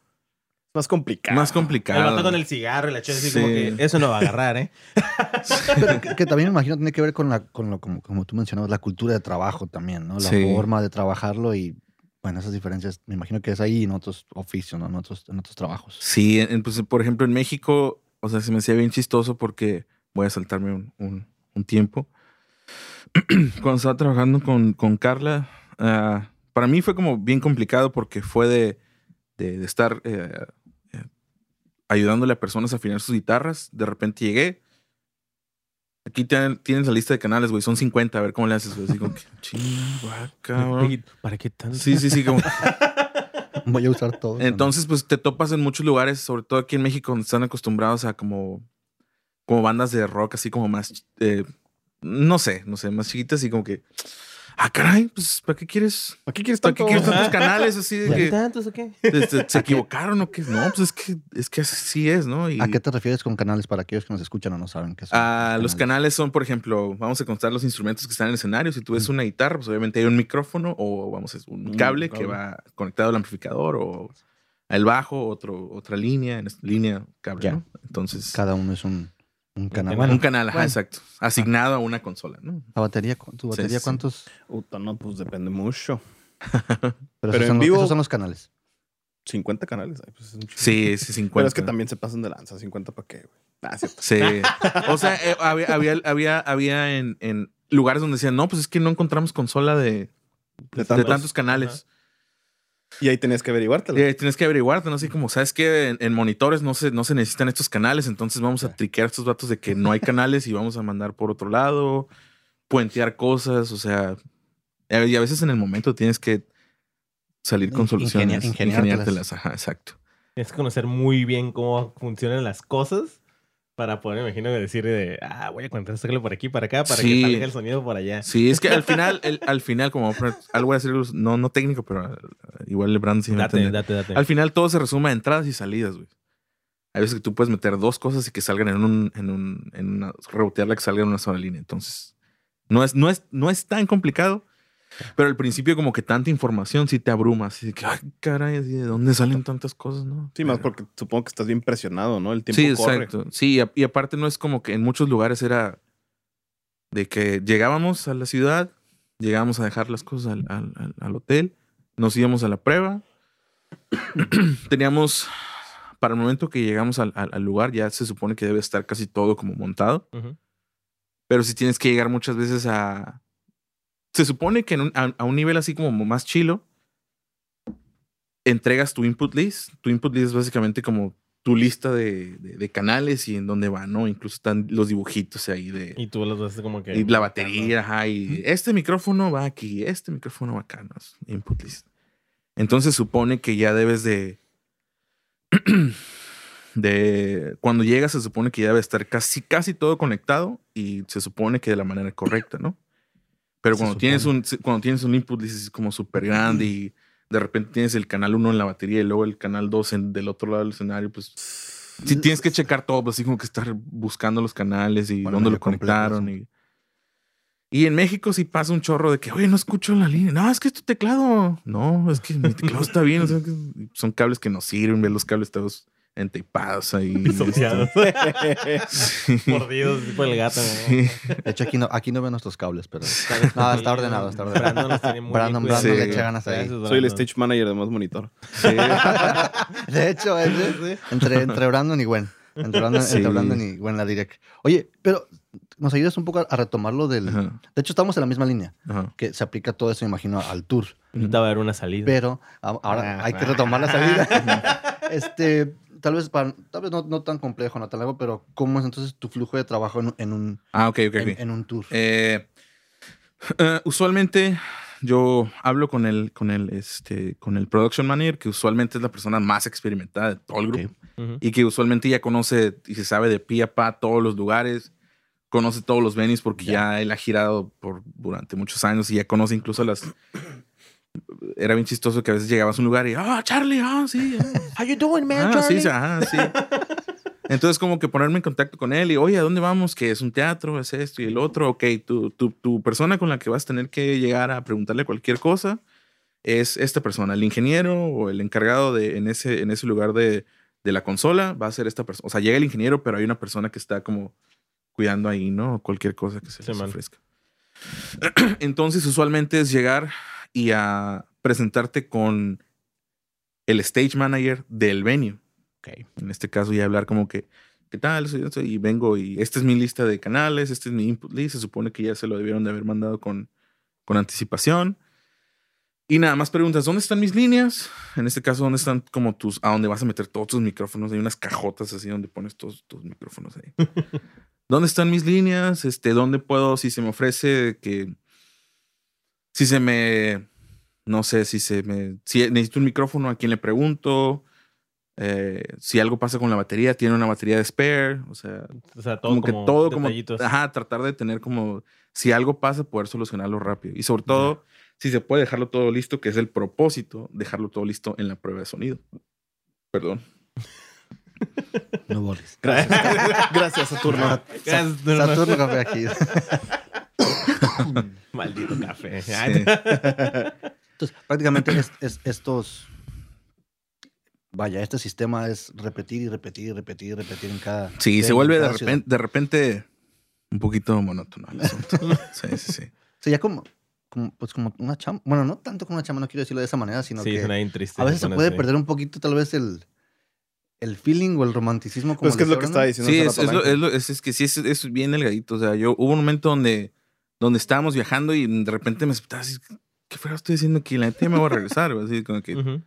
Más complicado. más El complicado. vato con el cigarro y la chela así Sí. como que eso no va a agarrar, ¿eh? *laughs* Pero que, que también me imagino tiene que ver con, la, con lo, como, como tú mencionabas, la cultura de trabajo también, ¿no? La Sí. forma de trabajarlo y, bueno, esas diferencias, me imagino que es ahí en otros oficios, ¿no? En otros, en otros trabajos. Sí, en- pues, por ejemplo, en México, o sea, se me hacía bien chistoso porque voy a saltarme un, un- un tiempo. *clears throat* Cuando estaba trabajando con, con Carla, ah, para mí fue como bien complicado porque fue de, de- de estar eh, ayudándole a personas a afinar sus guitarras. De repente llegué. Aquí tienen- tienes la lista de canales, güey. Son 50. A ver cómo le haces, güey. Así como que, *laughs* cabrón. ¿Para qué tanto? Sí, sí, sí. Como, *laughs* Voy a usar todo. entonces, pues te topas en muchos lugares, sobre todo aquí en México, donde están acostumbrados a como, como bandas de rock, así como más, eh, no sé, no sé, más chiquitas y como que, ah, caray, pues, ¿para qué quieres? ¿Aquí quieres ¿Para qué tanto? quieres tantos canales así de ¿Para qué que tantos o qué? este, se equivocaron o qué? No, pues es que, es que así es, ¿no? Y ¿A qué te refieres con canales para aquellos que nos escuchan o no saben qué son? ah, los canales son, por ejemplo, vamos a contar los instrumentos que están en el escenario. Si tú ves una guitarra, pues obviamente hay un micrófono o vamos a un Un cable que va conectado al amplificador o el bajo, otro, otra línea, en esta línea, cable. ¿no? Entonces, Cada uno es un, un canal. Bueno, un canal, ajá, bueno. exacto. Asignado a una consola, ¿no? la batería, ¿cu- ¿tu Sí, batería sí, sí. cuántos? Puta, no, pues depende mucho. *laughs* Pero, Pero esos, en son, los- vivo- esos son los canales. 50 canales. ay, pues. Sí, sí, 50. Pero es que también se pasan de lanza. 50 para qué, güey. Ah, cierto. Sí. O sea, eh, había, había, había, había en, en lugares donde decían, no, pues es que no encontramos consola de, De de tantos. tantos canales. Y ahí tenías que averiguártelo. Eh, tienes que averiguarte, ¿no? Así como, ¿sabes que en, en monitores no se, no se necesitan estos canales, entonces vamos a triquear estos datos de que no hay canales y vamos a mandar por otro lado, puentear cosas, o sea, y a veces en el momento tienes que salir con soluciones. ingeniártelas. ingeniártelas, Ajá, exacto. Tienes que conocer muy bien cómo funcionan las cosas para poder, me imagino, decir de, ah, voy a conectarlo por aquí, para acá, para Sí. que salga el sonido por allá. Sí, es que al final, el- al final, como algo voy a decir, no, no técnico, pero uh, igual el brand sí me date, date, date. Al final todo se resume a entradas y salidas, güey. Hay veces que tú puedes meter dos cosas y que salgan en un, en un, en una, rebotearla que salga en una sola línea. Entonces, no es, no es, no es tan complicado, pero al principio como que tanta información sí te abruma, así de que, ay, caray, de dónde salen tantas cosas, ¿no? Sí, más porque supongo que estás bien presionado, ¿no? El tiempo Sí, corre. exacto. Sí, y aparte no es como que en muchos lugares era de que llegábamos a la ciudad, llegábamos a dejar las cosas al, al- hotel, nos íbamos a la prueba, *clears throat* teníamos, para el momento que llegamos al, al- lugar, ya se supone que debe estar casi todo como montado, pero si tienes que llegar muchas veces a... Se supone que en un- a, a un nivel así como más chilo, entregas tu input list. Tu input list es básicamente como tu lista de, de- de canales y en dónde va, ¿no? Incluso están los dibujitos ahí de... Y tú los haces como que... Y la batería, ajá, y este micrófono va aquí, este micrófono va acá, ¿no? Es Input list. Entonces supone que ya debes de... *clears throat* de... Cuando llegas se supone que ya debe estar casi, casi todo conectado y se supone que de la manera correcta, ¿no? Pero cuando tienes, un, cuando tienes un input list es como súper grande y de repente tienes el canal 1 en la batería y luego el canal 2 en, del otro lado del escenario, pues... Sí, tienes que checar todo, pues, así como que estar buscando los canales y Bueno, dónde lo conectaron. Y, y en México sí pasa un chorro de que, oye, no escucho la línea. No, es que es tu teclado. No, es que mi teclado está bien. o sea, son cables que no sirven, ver los cables todos entapados ahí. *laughs* Pisoteados. *laughs* Sí. Mordidos por el gato. De hecho, aquí no, aquí no veo nuestros cables, pero. No, está ordenado, está ordenado. Brandon los tiene muy Brandon, bien Brandon Sí. le echa ganas ahí. Gracias, Soy el stage manager de más monitor. Sí. *laughs* De hecho, es entre, entre Brandon y Gwen. Entre Brandon, Sí. entre Brandon y Gwen la direct. Oye, pero nos ayudas un poco a, a retomar lo del. Ajá, De hecho, estamos en la misma línea, ajá. que se aplica todo eso, imagino, al tour. Ahorita va a haber una salida. Pero ahora hay que retomar la salida. este, tal vez, para- tal vez no, no tan complejo, no tan largo, pero ¿cómo es entonces tu flujo de trabajo en, en un, Ah, ok, ok, en, un tour? Eh, eh, usualmente yo hablo con el, con el, este, con el production manager, que usualmente es la persona más experimentada de todo el grupo. Y que usualmente ya conoce y se sabe de pie a pa todos los lugares, conoce todos los venues porque ya, él ha girado por durante muchos años y ya conoce incluso las era bien chistoso que a veces llegabas a un lugar y ah Charlie ah sí ah, How you doing, man, ah, sí Charlie? sí, ajá, sí entonces como que ponerme en contacto con él y oye a dónde vamos que es un teatro es esto y el otro ok tu, tu, tu persona con la que vas a tener que llegar a preguntarle cualquier cosa es esta persona el ingeniero o el encargado de en ese en ese lugar de de la consola va a ser esta persona. O sea, llega el ingeniero, pero hay una persona que está como cuidando ahí, ¿no? Cualquier cosa que se Sí, les man. ofrezca. *clears throat* Entonces, usualmente es llegar y a presentarte con el stage manager del venue. En este caso, ya hablar como que, ¿qué tal? Y vengo y esta es mi lista de canales, este es mi input list. Se supone que ya se lo debieron de haber mandado con, con anticipación. Y nada más preguntas, ¿dónde están mis líneas? En este caso, ¿dónde están como tus, a dónde vas a meter todos tus micrófonos? Hay unas cajotas así donde pones todos tus micrófonos ahí. *laughs* ¿Dónde están mis líneas? Este, ¿dónde puedo, si se me ofrece que, si se me, no sé, si se me, si necesito un micrófono, ¿a quién le pregunto? Eh, si algo pasa con la batería, tiene una batería de spare, o sea, O sea, todo como, como, que todo como, ajá, tratar de tener como, si algo pasa, poder solucionarlo rápido. Y sobre todo, si se puede dejarlo todo listo, que es el propósito, dejarlo todo listo en la prueba de sonido. Perdón. *laughs* No borres. Gracias. *laughs* Gracias, Saturno. Gracias. Saturno Café aquí. *laughs* Maldito café. Sí. Entonces, prácticamente es, es- estos vaya, este sistema es repetir y repetir y repetir y repetir en cada. Sí, se vuelve de repente, de repente un poquito monótono el asunto. *laughs* Sí, sí, sí. Sí, ya como, como, pues como una chamba. Bueno, no tanto como una chamba, no quiero decirlo de esa manera, sino Sí, que a veces se puede así. perder un poquito, tal vez, el, el feeling o el romanticismo. Como Pues que es lo que estaba diciendo. Sí, es, es, lo- es, lo- es- es que sí, es, es bien delgadito. O sea, yo hubo un momento donde, donde estábamos viajando y de repente me así, ¿qué fuera estoy diciendo aquí? La neta ya me voy a regresar. güey", Así como que.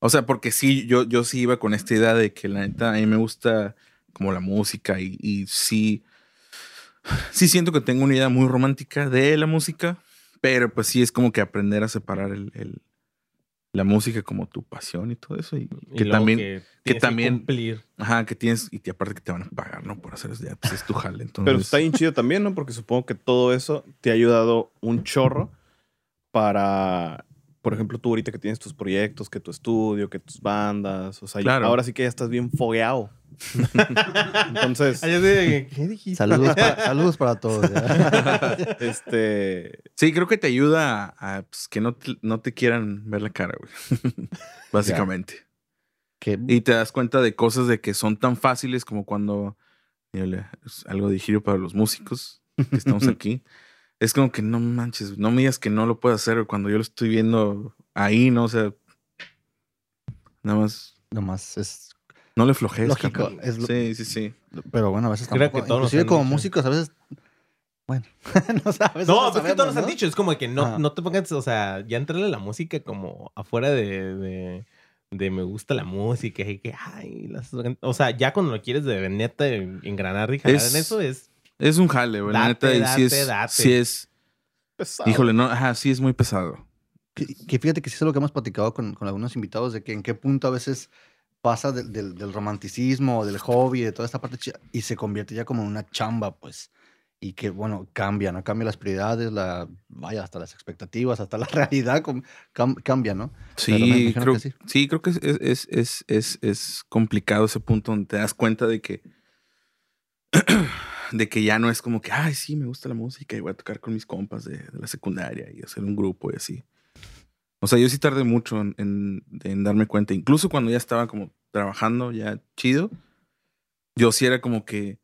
O sea, porque sí, yo, yo sí iba con esta idea de que la neta a mí me gusta como la música y, y sí, sí siento que tengo una idea muy romántica de la música, pero pues sí es como que aprender a separar el, el- la música como tu pasión y todo eso. Y, Y que también, que, que tienes también- cumplir. ajá, que tienes, y que aparte que te van a pagar, ¿no? Por hacer eso, ya, pues es tu jale. Entonces, Pero está bien chido también, ¿no? Porque supongo que todo eso te ha ayudado un chorro para, por ejemplo, tú ahorita que tienes tus proyectos, que tu estudio, que tus bandas, o sea, Claro. ahora sí que ya estás bien fogueado. *laughs* Entonces, ¿Qué dijiste? Saludos para, saludos para todos. ya. *laughs* este, Sí, creo que te ayuda a, a, pues, que no te, no te quieran ver la cara, güey. *laughs* Básicamente. Y te das cuenta de cosas de que son tan fáciles como cuando, es algo de giro para los músicos que estamos aquí. Es como que no manches, no me digas que no lo puedo hacer cuando yo lo estoy viendo ahí, ¿no? O sea, nada más, nomás es. no le flojees. Lógico, es lo- Sí, sí, sí. Pero bueno, a veces Creo tampoco. que todos inclusive como dicho. músicos, a veces. Bueno, *laughs* no sabes. No, pues que todos nos han dicho. Es como que no, Ajá. no te pongas, o sea, ya entrarle a la música como afuera de, de, de me gusta la música y que, ay, las, o sea, ya cuando lo quieres de neta engranar y jalar Es- en eso es, Es un jale, güey. La Date, neta, y sí date, es, date. sí es, pesado. híjole, no, ajá, sí es muy pesado. Que, que fíjate que sí es lo que hemos platicado con, con algunos invitados, de que en qué punto a veces pasa del, del, del romanticismo, del hobby, de toda esta parte chida, y se convierte ya como en una chamba, pues. Y que, bueno, cambia, ¿no? Cambia las prioridades, la, vaya, hasta las expectativas, hasta la *laughs* realidad com- cam- cambia, ¿no? Sí, creo, que sí. sí. creo que es, es, es, es, es complicado ese punto donde te das cuenta de que *clears throat* de que ya no es como que, ay, sí, me gusta la música y voy a tocar con mis compas de, de la secundaria y hacer un grupo y así. O sea, yo sí tardé mucho en, en- en darme cuenta. Incluso cuando ya estaba como trabajando ya chido, yo sí era como que,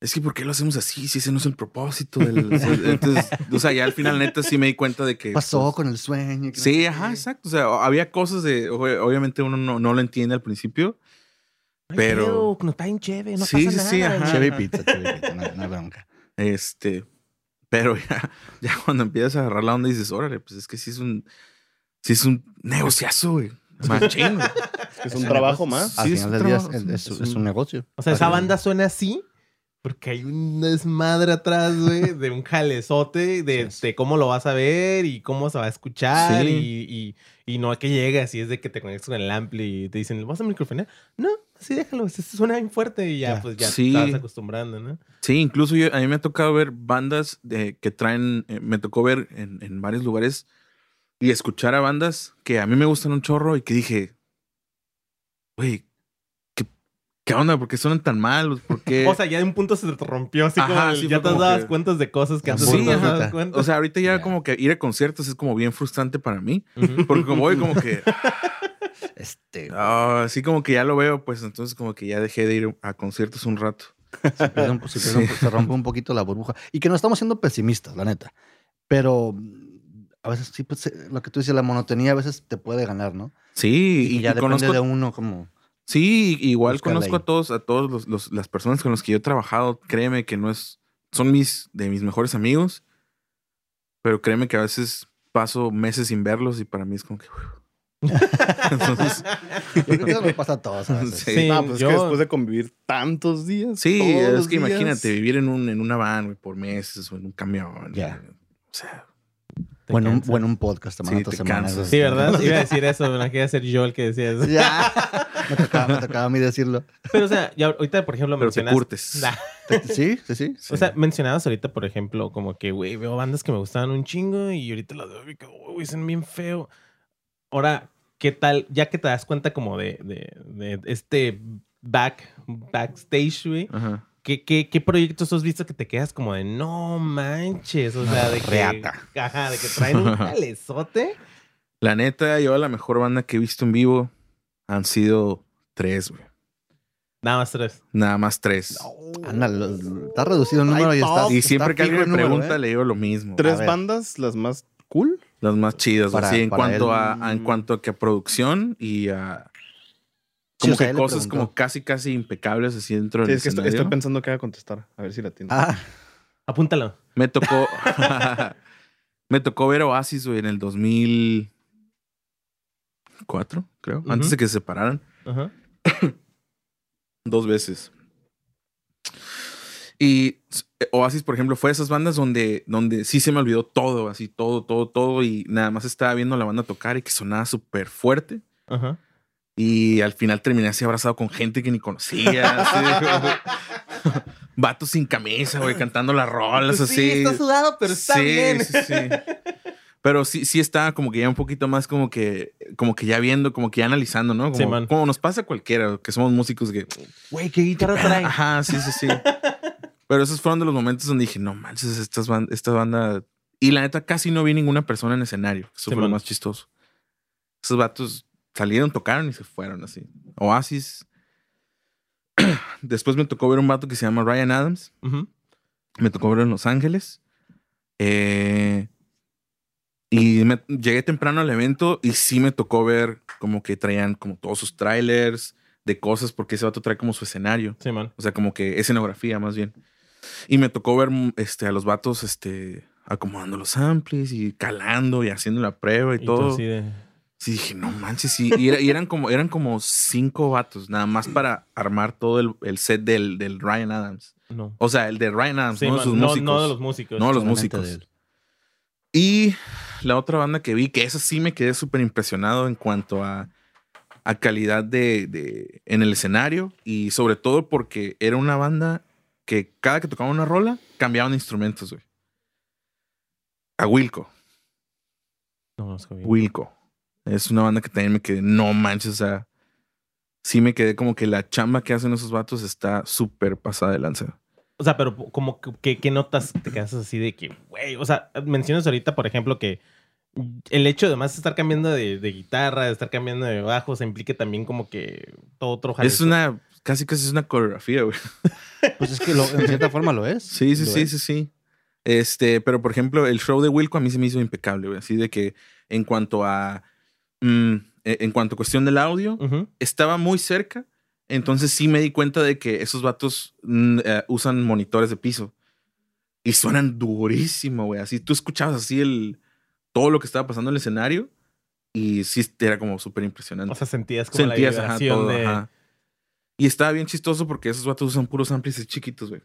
es que ¿por qué lo hacemos así? Si ese no es el propósito. del- *laughs* Entonces, o sea, ya al final neta sí me di cuenta de que... Pasó pues, con el sueño. que no Sí, sé ajá, exacto. O sea, había cosas de. ob- Obviamente uno no, no lo entiende al principio. "Ay, Pero- pedo, no está bien chévere, no Sí, pasa sí, sí, nada. ajá. güey". Chevy Pizza, Chevy Pizza, no, no hay bronca. Este. Pero ya, ya cuando empiezas a agarrar la onda dices, órale, pues es que sí es un. Sí es un negociazo, güey. Machín. güey. *laughs* Es un trabajo más. Al Sí, es final del día es, es- sí, es- es es un- negocio. O sea, esa Así es. banda suena así porque hay un desmadre atrás, güey, de un jalezote de, Sí. de cómo lo vas a ver y cómo se va a escuchar Sí. y, y, y no que llegas y es de que te conectas con el ampli y te dicen, ¿vas a microfonear? No, así déjalo, *laughs* suena bien fuerte y ya, Ya. pues ya Sí. te estás acostumbrando, ¿no? Sí, incluso yo, a mí me ha tocado ver bandas de, que traen. eh, me tocó ver en, en varios lugares y escuchar a bandas que a mí me gustan un chorro y que dije, güey, ¿qué, ¿qué onda? ¿Por qué suenan tan mal? ¿Por qué? *laughs* O sea, ya de un punto se te rompió así Ajá, como el- sí, ya te dabas que- cuenta de cosas que antes Sí, no te dabas cuenta. O sea, ahorita ya Ya. como que ir a conciertos es como bien frustrante para mí. Ujú. Porque como voy como que, *laughs* Este, así como que ya lo veo, pues entonces como que ya dejé de ir a conciertos un rato. se, pierde un- se pierde un- se rompe un poquito la burbuja. Y que no estamos siendo pesimistas, la neta. Pero mm, a veces sí, pues, eh, lo que tú dices, la monotonía a veces te puede ganar, ¿no? Sí, y, Y ya y depende conozco, de uno como... sí, igual conozco ahí. a todos, a todos los, los- las personas con las que yo he trabajado. Créeme que no es, son mis, de mis mejores amigos, pero créeme que a veces paso meses sin verlos y para mí es como que, *laughs* entonces, Yo creo que eso nos pasa a todos. a veces. Sí. Sí, No, pues yo- es que después de convivir tantos días. sí, todos es los que días, imagínate vivir en un, en una van güey, por meses o en un camión. Ya. O sea, Te Bueno, un, cansa. bueno, un podcast semana Sí, te semana. cansas. Sí, ¿verdad? Iba a decir eso, no quería ser yo el que decía eso. Ya. Me tocaba, me tocaba a mí decirlo. Pero, o sea, ya ahorita, por ejemplo, pero te mencionas... curtes. Nah. Sí, sí, sí. O sea, mencionabas ahorita, por ejemplo, como que, güey, veo bandas que me gustaban un chingo y ahorita las veo y que, güey, son bien feo. Ahora, ¿qué tal? Ya que te das cuenta como de, de, de este back, backstage, güey, Ajá. ¿qué, qué, qué proyectos has visto que te quedas como de, no manches? O sea, de que... Reata. Ajá, de que traen un *laughs* jalezote. La neta, yo la mejor banda que he visto en vivo han sido tres, güey. Nada más tres. Nada más tres. Anda, lo- está reducido el número y está. y siempre está que alguien me el número, pregunta, ¿eh? le digo lo mismo. Tres bandas, las más cool. Las más chidas, Para- así, en cuanto él. a, a- en cuanto a que a producción y a Sí, como o sea, que cosas como casi casi impecables así dentro Sí, del es que estoy, escenario. estoy pensando qué voy a contestar. A ver si la tiene. Ah, Apúntalo. Me tocó *laughs* *laughs* me tocó ver Oasis güey, en el 2004, creo, Ujú. antes de que se separaran Ajá. *coughs* dos veces. Y eh, Oasis, por ejemplo, fue de esas bandas donde, donde sí se me olvidó todo, así todo, todo, todo. Y nada más estaba viendo a la banda tocar y que sonaba súper fuerte. Ajá. Y al final terminé así abrazado con gente que ni conocía. así. *laughs* *laughs* Vatos sin camisa, güey, cantando las rolas así. Sí, está sudado, pero está Sí, bien. sí, sí. Pero sí, sí estaba como que ya un poquito más como que, como que ya viendo, como que ya analizando, ¿no? Como, Sí, man. como nos pasa a cualquiera, que somos músicos que. Güey, ¿qué guitarra trae? Ajá, sí, sí, sí. *laughs* Pero esos fueron de los momentos donde dije, no manches, estas ban- esta banda. Y la neta, casi no vi ninguna persona en escenario. Eso Sí, fue lo man. más chistoso. Esos vatos salieron, tocaron y se fueron así. Oasis. *clears throat* Después me tocó ver un vato que se llama Ryan Adams. Ujú. Me tocó verlo en Los Ángeles. Eh, y me- llegué temprano al evento y sí me tocó ver como que traían como todos sus trailers de cosas porque ese vato trae como su escenario. Sí, man. O sea, como que escenografía más bien. Y me tocó ver mm, este, a los vatos este, acomodando los amplis y calando y haciendo la prueba y, todo. Sí, dije, no manches, sí. Y, era- y eran, como, eran como cinco vatos, nada más para armar todo el, el set del, del Ryan Adams. No. O sea, el de Ryan Adams, Sí, no de man, sus no, músicos. no de los músicos. No, los. Y la otra banda que vi, que esa sí me quedé súper impresionado en cuanto a, a calidad de, de- en el escenario y sobre todo porque era una banda que cada que tocaba una rola cambiaban instrumentos, güey. A Wilco. No, no es que. Wilco. Es una banda que también me quedé, no manches, o sea, sí me quedé como que la chamba que hacen esos vatos está súper pasada de lanza. O sea, pero como que, ¿qué notas te quedas así de que, güey? O sea, mencionas ahorita, por ejemplo, que el hecho de más estar cambiando de, de guitarra, de estar cambiando de bajo, se implique también como que todo otro Es jalezo. una, casi casi es una coreografía, güey. *laughs* Pues es que lo- en cierta forma lo es. Sí, sí, Lo sí, es. sí, sí. Este, pero por ejemplo, el show de Wilco a mí se me hizo impecable, güey. Así de que en cuanto a. mm, e- en cuanto a cuestión del audio, Ujú. estaba muy cerca. Entonces sí me di cuenta de que esos vatos mm, eh, usan monitores de piso. Y suenan durísimo, güey. Así tú escuchabas así el. Todo lo que estaba pasando en el escenario. Y sí, era como súper impresionante. O sea, sentías como Sentías, la ajá, vibración todo, de... ajá. Y estaba bien chistoso porque esos vatos usan puros amplis de chiquitos, güey.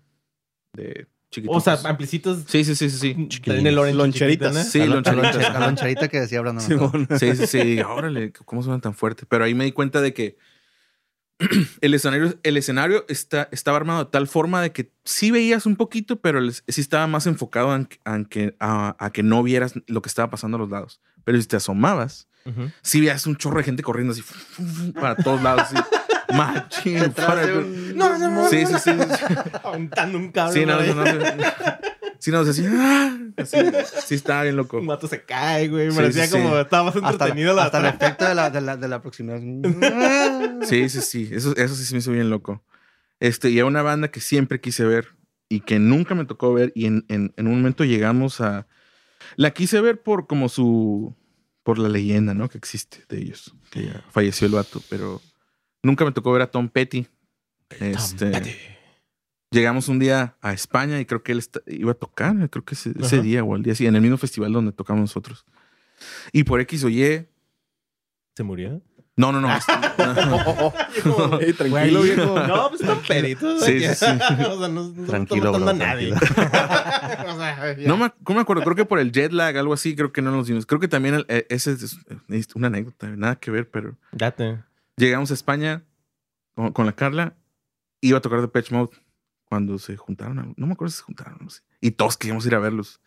De chiquitos. O sea, amplicitos Sí, sí, sí, sí, sí. en el Loncheritas. ¿no? Sí, La loncheritas, la la loncherita que decía Brandon. Sí, sí, sí. Y dije, órale, ¿cómo suenan tan fuerte? Pero ahí me di cuenta de que *clears throat* el escenario, el escenario está, estaba armado de tal forma de que sí veías un poquito, pero sí estaba más enfocado en, en que, a, a que no vieras lo que estaba pasando a los lados. Pero si te asomabas, Ujú. sí veías un chorro de gente corriendo así *laughs* para todos lados. Así. Machín. Detrás de un- No, no, no. Sí, sí, sí. sí. Aventando un cable. Sí, no, no, no. Sí, no, así, así. Sí, estaba bien loco. Un vato se cae, güey. Sí, Parecía sí, sí. como estaba más Hasta, entretenido la hasta el efecto de la, de la, de la proximidad. *laughs* Sí, sí, sí. Eso, eso sí se me hizo bien loco. Este, y a una banda que siempre quise ver y que nunca me tocó ver. Y en, en, en un momento llegamos a. La quise ver por como su. Por la leyenda, ¿no? Que existe de ellos. Que ya falleció el vato, pero nunca me tocó ver a Tom Petty. Este, llegamos un día a España y creo que él iba a tocar, creo que ese, día o el día así, en el mismo festival donde tocamos nosotros. Y por X o Y. ¿Se murió? No, no, no. este- *laughs* *laughs* Ey, tranquilo, Güey. viejo. No, pues están peritos. Sí, sí, sí. *laughs* o sea, no, no Tranquilo, bro, a nadie. o sea. No me, no me acuerdo, creo que por el jet lag, algo así, creo que no nos dimos. Creo que también el- eh, ese es, es una anécdota, nada que ver, pero Date. Llegamos a España con, con la Carla, iba a tocar de Patch Mode cuando se juntaron, a- no me acuerdo si se juntaron, no sé, y todos queríamos ir a verlos.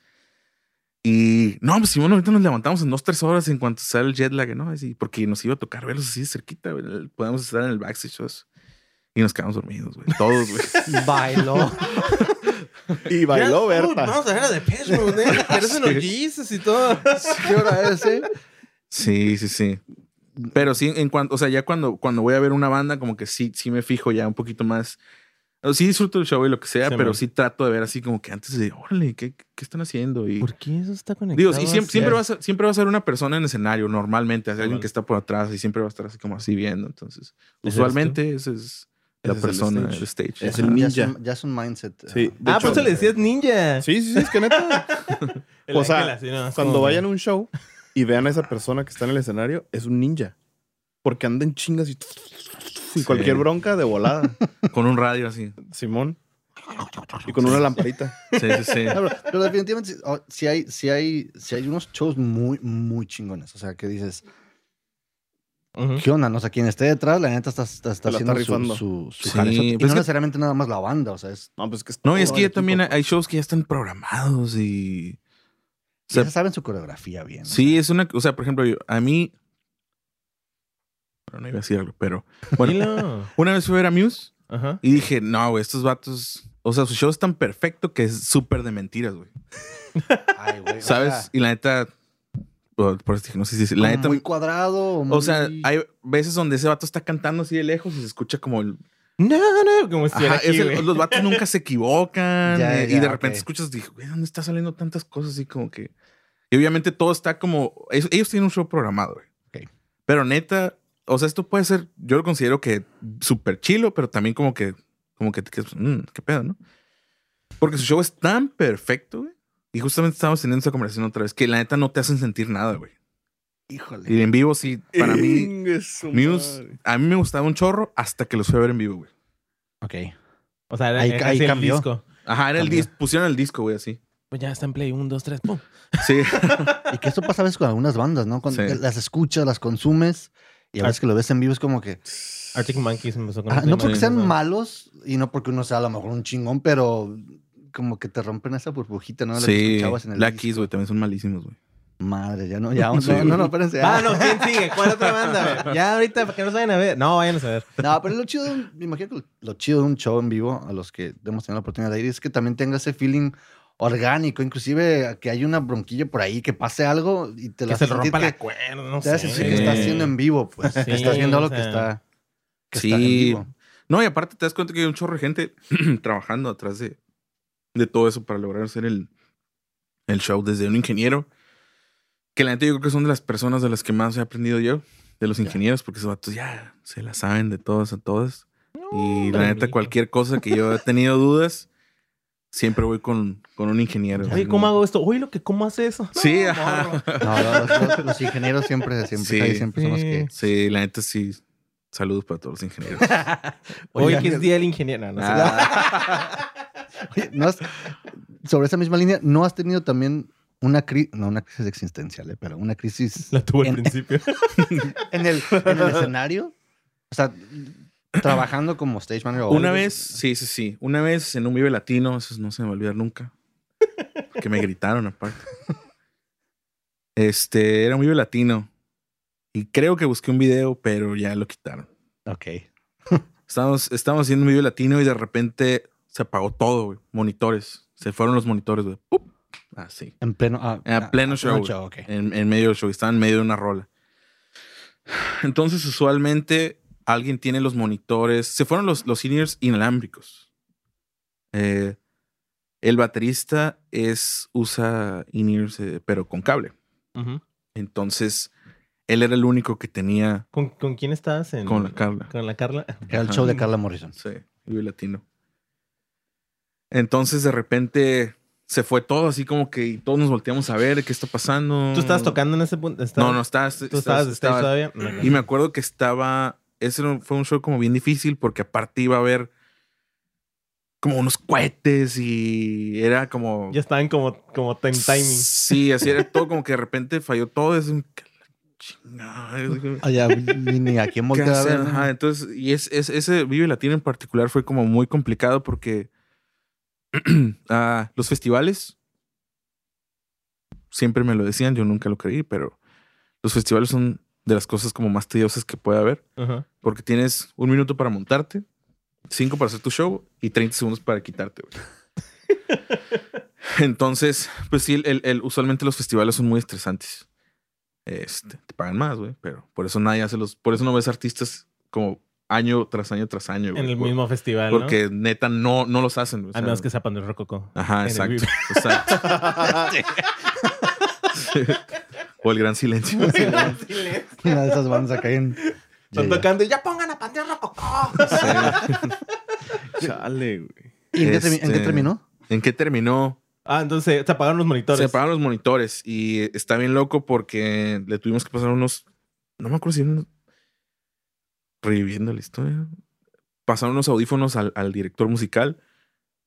Y no, pues Simón, ahorita nos levantamos en dos, tres horas en cuanto sale el jet lag, ¿no? Así, porque nos iba a tocar verlos así de cerquita, güey, podemos estar en el backstage todos. Y nos quedamos dormidos, güey. Todos, güey. *laughs* Bailó. Y bailó Ya, Berta. Vamos a ver a Depeche Mode, ¿eh? Parecen los Jesus y todo. ¿Qué hora es, eh? Sí, sí, sí. Pero sí, en cuanto, o sea, ya cuando, cuando voy a ver una banda, como que sí, sí me fijo ya un poquito más. o Sí disfruto el show y lo que sea, Sí, pero man. sí trato de ver así como que antes de, órale, ¿qué, qué están haciendo? Y ¿Por qué eso está conectado? digo, y siempre, siempre, va a ser, siempre va a ser una persona en escenario, normalmente, hay alguien que está por atrás y siempre va a estar así como así viendo. Entonces, usualmente ese es la Ese es el persona, stage. el stage. Es el Ya ninja. un, ya es un mindset. Sí, ah, ah, hecho- por eso le decías ninja. Sí, sí, sí, es que neta. *laughs* O sea, ángel así, ¿no? Es Cuando vayan a un show y vean a esa persona que está en el escenario, es un ninja. Porque anda en chingas y, y Sí. cualquier bronca de volada. *laughs* Con un radio así. Simón. Y con una lamparita. Sí, sí, sí. Pero, pero definitivamente sí, oh, hay, sí, hay, sí hay unos shows muy, muy chingones. O sea, que dices, Ujú. ¿qué onda? No? O sea, quien esté detrás, la neta está, está, la haciendo su, su, su Sí, jalezote. Y pues no es que- necesariamente nada más la banda. O sea, es, No, pues que es No, y es que ya también hay shows que ya están programados y. O ya sea, saben su coreografía bien. sí, es una. O sea, por ejemplo, yo- a mí. Bueno, no iba a decir algo, pero. *laughs* Bueno, una vez fui a ver a Muse Ajá. y dije, no, güey, estos vatos. O sea, su show es tan perfecto que es súper de mentiras, güey. *laughs* Ay, güey, ¿Sabes? y la neta. Por, eso dije, no sé si. La como neta. muy cuadrado. O sea, muy- hay veces donde ese vato está cantando así de lejos y se escucha como el. No, no, como si Ajá, aquí, el- los vatos nunca se equivocan. *laughs* Ya, eh, y de repente ok. escuchas, dije, güey, ¿dónde está saliendo tantas cosas así como que. Y obviamente todo está como. Ellos, ellos tienen un show programado, güey. Ok. Pero neta, o sea, esto puede ser, yo lo considero que súper chilo, pero también como que, como que, te quedas, "Mm, qué pedo, ¿no? Porque su show es tan perfecto, güey. Y justamente estábamos teniendo esa conversación otra vez, que la neta no te hacen sentir nada, güey. Híjole. Y en vivo sí, para mí, Muse, madre. a mí me gustaba un chorro hasta que los fui a ver en vivo, güey. Ok. O sea, era, Ahí- era ahí así el cambió. disco. Ajá, era el disco, pusieron el disco, güey, así. Pues ya está en play. Un, dos, tres, pum. Sí. *laughs* Y que esto pasa a veces con algunas bandas, ¿no? Cuando Sí. las escuchas, las consumes y a veces que lo ves en vivo es como que... Arctic Monkeys empezó con Ah, no porque sean malos y no porque uno sea a lo mejor un chingón, pero como que te rompen esa burbujita, ¿no? Que Sí, escuchabas en el Black disco. Keys, güey, también son malísimos, güey. Madre, ya no, ya, *laughs* Sí, no, no, no, espérense. Ah, no, ¿quién sigue? ¿Cuál otra banda? *laughs* Ya ahorita, para que nos vayan a ver. No, vayan a ver. No, pero lo chido, de un- me imagino que lo- chido de un show en vivo, a los que hemos tenido la oportunidad de ir, es que también tenga ese feeling orgánico, inclusive que hay una bronquilla por ahí, que pase algo y te la Que se rompa que, la cuerda, no te hace sé. sentir que estás haciendo en vivo, pues. que Sí, estás viendo algo o que sea, está, que está en Sí. vivo. No, y aparte te das cuenta que hay un chorro de gente *clears throat* trabajando atrás de, de todo eso para lograr hacer el, el show. Desde un ingeniero, que la neta yo creo que son de las personas de las que más he aprendido yo, de los Ya. ingenieros, porque esos vatos ya se la saben de todas a todas. y la neta, cualquier cosa que yo he tenido dudas, siempre voy con, con un ingeniero. Oye, ¿cómo hago esto? Oye, lo que, ¿cómo hace eso? Sí, No, ajá. No, los, los- ingenieros siempre, siempre, Sí. ahí siempre son los que... Sí, la neta sí. Saludos para todos los ingenieros. *laughs* Que es día del ingeniero. No. Ah, *laughs* Oye, ¿no has- sobre esa misma línea, ¿no has tenido también una crisis, no una crisis existencial, eh, pero una crisis La tuve al En- principio. *laughs* en el, en el escenario? O sea, trabajando como stage manager. o Una algo. vez, sí, sí, sí. Una vez en un Vive Latino, eso no se me va a olvidar nunca. Que me gritaron aparte. Este, era un Vive Latino. Y creo que busqué un video, pero ya lo quitaron. Ok. Estábamos, estábamos haciendo un Vive Latino y de repente se apagó todo, güey. Monitores. Se fueron los monitores, güey. ¡Pup! Así. En pleno, ah, En ah, pleno ah, show, güey. ok. En, en medio del show. Estaban en medio de una rola. Entonces, usualmente, alguien tiene los monitores. Se fueron los, los seniors inalámbricos. Eh, el baterista es, usa in-ears, eh, pero con cable. Entonces, él era el único que tenía ¿Con, ¿Con quién estabas? En, con la Carla. Con la Carla. *laughs* Era el Ajá. show de Carla Morrison. Sí, Vive Latino. Entonces, de repente, se fue todo así como que y todos nos volteamos a ver qué está pasando. ¿Tú estabas tocando en ese punto? No, ¿Estabas- no, estabas. ¿Tú estabas de stage todavía? No, Y me acuerdo que estaba. Ese fue un show como bien difícil porque aparte iba a haber como unos cohetes y era como. Ya estaban como, como en timing. Sí, así era todo como que de repente falló todo. Es un. Allá, ni, ni a quién ¿Qué voltear a hacer? ver. ¿no? Ajá, entonces, y es, es- ese Vive Latino en particular fue como muy complicado porque *clears throat* ah, los festivales siempre me lo decían, yo nunca lo creí, pero los festivales son de las cosas como más tediosas que puede haber. Ajá. Porque tienes un minuto para montarte, cinco para hacer tu show y 30 segundos para quitarte. *laughs* Entonces, pues sí, el- el- usualmente los festivales son muy estresantes. este, te pagan más, güey. Pero por eso nadie hace los. Por eso no ves artistas como año tras año tras año, güey. En el Por- mismo festival, ¿no? Porque neta no, no los hacen, o A sea, menos que sepan del Rococo. Ajá, exacto. exacto. *laughs* o el gran silencio. Una de esas bandas acá en. Están tocando y ya pongan a Panteón Rococó. *laughs* Chale, güey. ¿Y en qué, en qué Este, terminó? ¿En qué terminó? Ah, entonces se apagaron los monitores. Se apagaron los monitores y está bien loco porque le tuvimos que pasar unos. No me acuerdo si unos. Reviviendo la historia. Pasaron unos audífonos al, al director musical